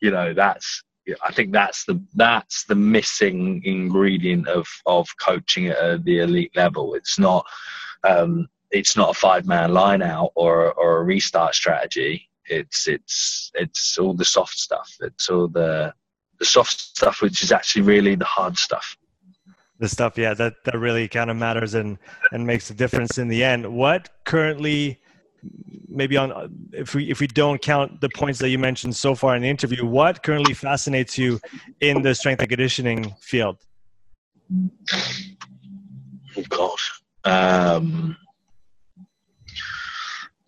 you know, that's, I think that's the, that's the missing ingredient of, of coaching at the elite level. It's not, um, it's not a five man line out or, or a restart strategy. It's, it's, it's all the soft stuff. It's all the, the soft stuff, which is actually really the hard stuff. the stuff yeah that that really kind of matters and and makes a difference in the end what currently maybe on if we if we don't count the points that you mentioned so far in the interview what currently fascinates you in the strength and conditioning field Oh God. Um,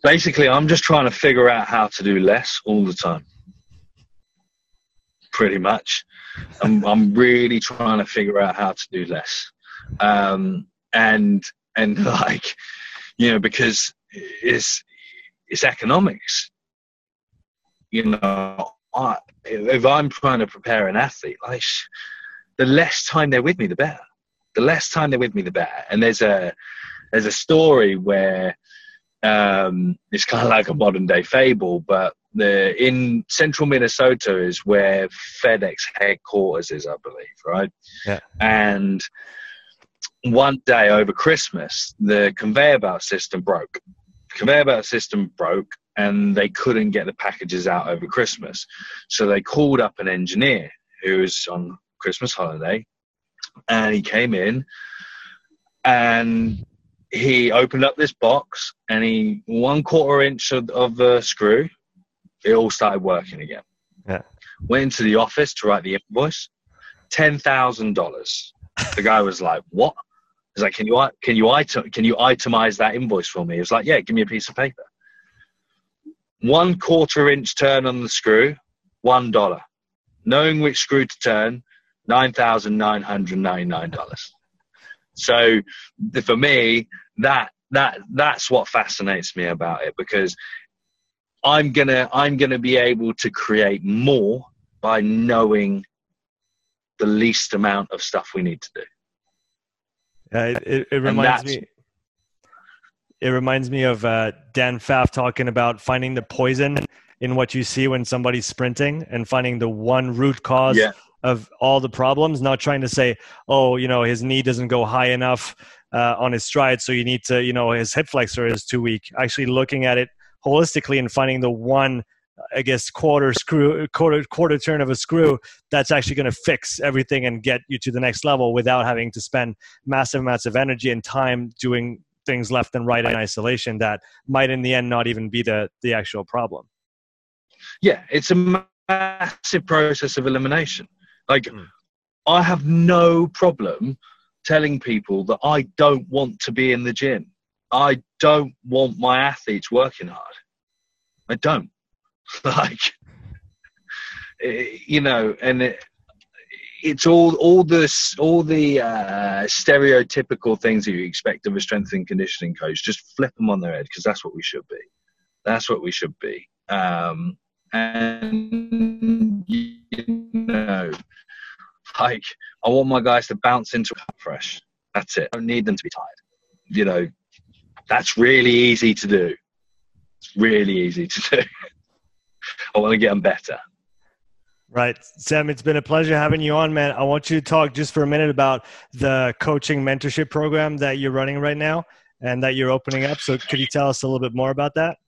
basically, I'm just trying to figure out how to do less all the time. Pretty much, I'm I'm really trying to figure out how to do less, um, and and like, you know, because it's it's economics. You know, I, if I'm trying to prepare an athlete, like the less time they're with me, the better the less time they're with me, the better. And there's a there's a story where um, it's kind of like a modern day fable, but the in central Minnesota is where FedEx headquarters is, I believe, right? Yeah. And one day over Christmas, the conveyor belt system broke. Conveyor belt system broke, and they couldn't get the packages out over Christmas. So they called up an engineer who was on Christmas holiday, and he came in and he opened up this box and he one quarter inch of, of the screw. It all started working again. Yeah. Went into the office to write the invoice. Ten thousand dollars. The guy was like, "What?" He's like, "Can you can you item can you itemize that invoice for me?" He was like, "Yeah, give me a piece of paper." One quarter inch turn on the screw, one dollar. Knowing which screw to turn, nine thousand nine hundred ninety nine dollars. So for me, that that that's what fascinates me about it because I'm gonna I'm gonna be able to create more by knowing the least amount of stuff we need to do. It, it, it reminds me. It reminds me of uh, Dan Pfaff talking about finding the poison in what you see when somebody's sprinting and finding the one root cause Yeah. of all the problems. Not trying to say, oh, you know, his knee doesn't go high enough uh, on his stride, so you need to, you know, his hip flexor is too weak. Actually, looking at it holistically and finding the one I guess quarter screw quarter quarter turn of a screw that's actually going to fix everything and get you to the next level without having to spend massive amounts of energy and time doing things left and right in isolation that might in the end not even be the the actual problem. Yeah, it's a massive process of elimination. Like, Mm. I have no problem telling people that I don't want to be in the gym. I don't want my athletes working hard. I don't. Like, eh, you know, and it, it's all all this all the uh, stereotypical things that you expect of a strength and conditioning coach. Just flip them on their head because that's what we should be. That's what we should be. Um, and you know, like I want my guys to bounce into fresh. That's it. I don't need them to be tired. You know, that's really easy to do. It's really easy to do. I want to get them better. Right. Sam, it's been a pleasure having you on, man. I want you to talk just for a minute about the coaching mentorship program that you're running right now and that you're opening up. So, could you tell us a little bit more about that?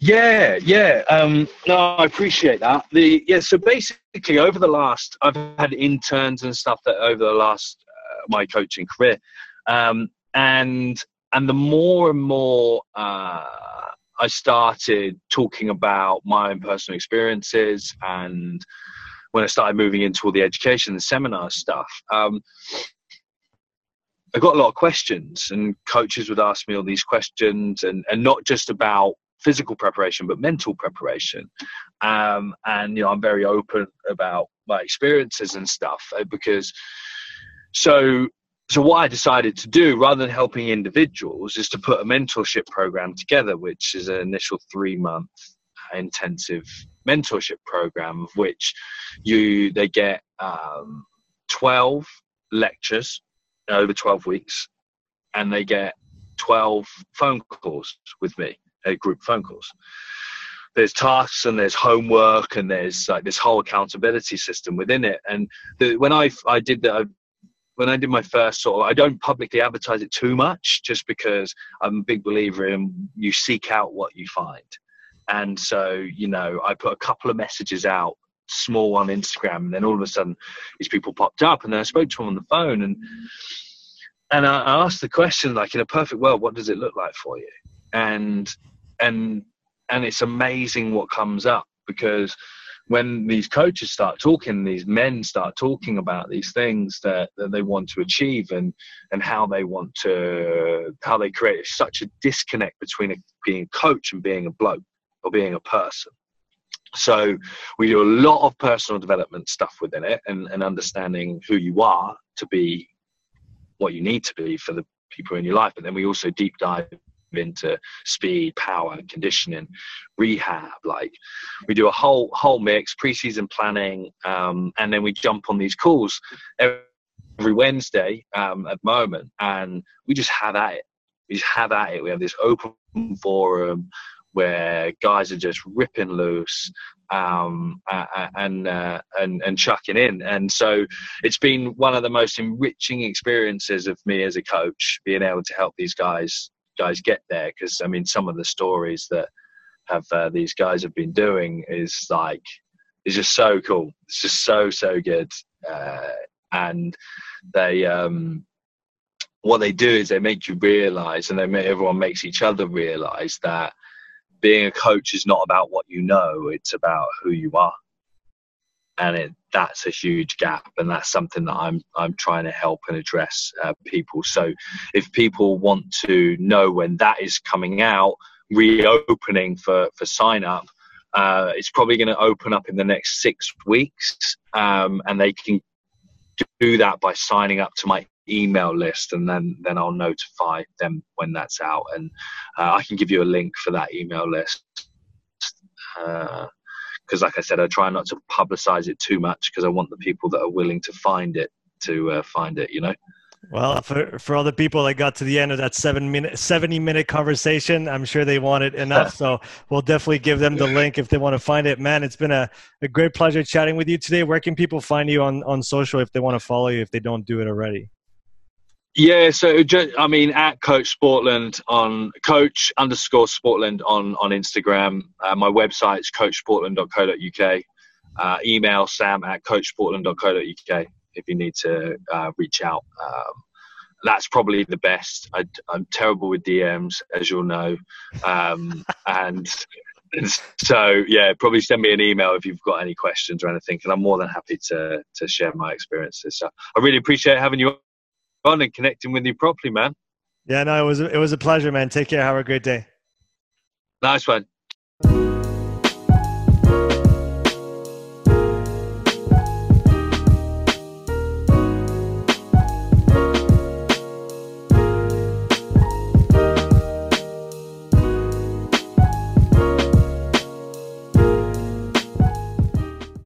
Yeah, yeah. Um, no, I appreciate that. The yeah. So basically, over the last, I've had interns and stuff that over the last uh, my coaching career, um, and and the more and more uh, I started talking about my own personal experiences, and when I started moving into all the education and seminar stuff, um, I got a lot of questions, and coaches would ask me all these questions, and and not just about physical preparation but mental preparation. Um, and you know i'm very open about my experiences and stuff uh, because so so what i decided to do rather than helping individuals is to put a mentorship program together which is an initial three month intensive mentorship program of which you they get um, 12 lectures over 12 weeks and they get 12 phone calls with me a group phone calls. There's tasks and there's homework and there's like this whole accountability system within it. And the, when I I did that, when I did my first sort of, I don't publicly advertise it too much, just because I'm a big believer in you seek out what you find. And so you know, I put a couple of messages out, small on Instagram, and then all of a sudden these people popped up, and then I spoke to them on the phone and. And I I asked the question, like, in a perfect world, what does it look like for you? and and and it's amazing what comes up because when these coaches start talking these men start talking about these things that, that they want to achieve and and how they want to how they create such a disconnect between a, being a coach and being a bloke or being a person. So we do a lot of personal development stuff within it and, and understanding who you are to be what you need to be for the people in your life. But then we also deep dive into speed, power, conditioning, rehab. Like we do a whole whole mix, preseason planning, um, and then we jump on these calls every Wednesday um, at the moment, and we just have at it. We just have at it. We have this open forum where guys are just ripping loose um, and uh, and and chucking in. And so it's been one of the most enriching experiences of me as a coach, being able to help these guys guys get there because I mean some of the stories that have uh, these guys have been doing is like is just so cool. It's just so so good, uh, and they um, what they do is they make you realize, and they make everyone makes each other realize that being a coach is not about what you know; it's about who you are, and it, that's a huge gap, and that's something that I'm I'm trying to help and address uh, people. So, if people want to know when that is coming out, reopening for for sign up. Uh, it's probably going to open up in the next six weeks, um, and they can do that by signing up to my email list, and then then I'll notify them when that's out, and uh, I can give you a link for that email list. Because, like I said, I try not to publicize it too much because I want the people that are willing to find it to uh, find it. You know. Well, for, for all the people that got to the end of that seven minute, 70 minute conversation, I'm sure they want it enough. so we'll definitely give them the link if they want to find it. Man, it's been a, a great pleasure chatting with you today. Where can people find you on, on social if they want to follow you, if they don't do it already? Yeah, so just, I mean, at Coach Sportland on Coach underscore Sportland on on Instagram. Uh, my website is coachsportland.co.uk. Uh, email sam at coachsportland.co.uk if you need to uh, reach out. Um, that's probably the best. I, am terrible with DMs, as you'll know, um, and, and, so yeah, probably send me an email if you've got any questions or anything, and I'm more than happy to to share my experiences. So I really appreciate having you on and connecting with you properly, man. Yeah, no, it was it was a pleasure, man. Take care. Have a great day. Nice one.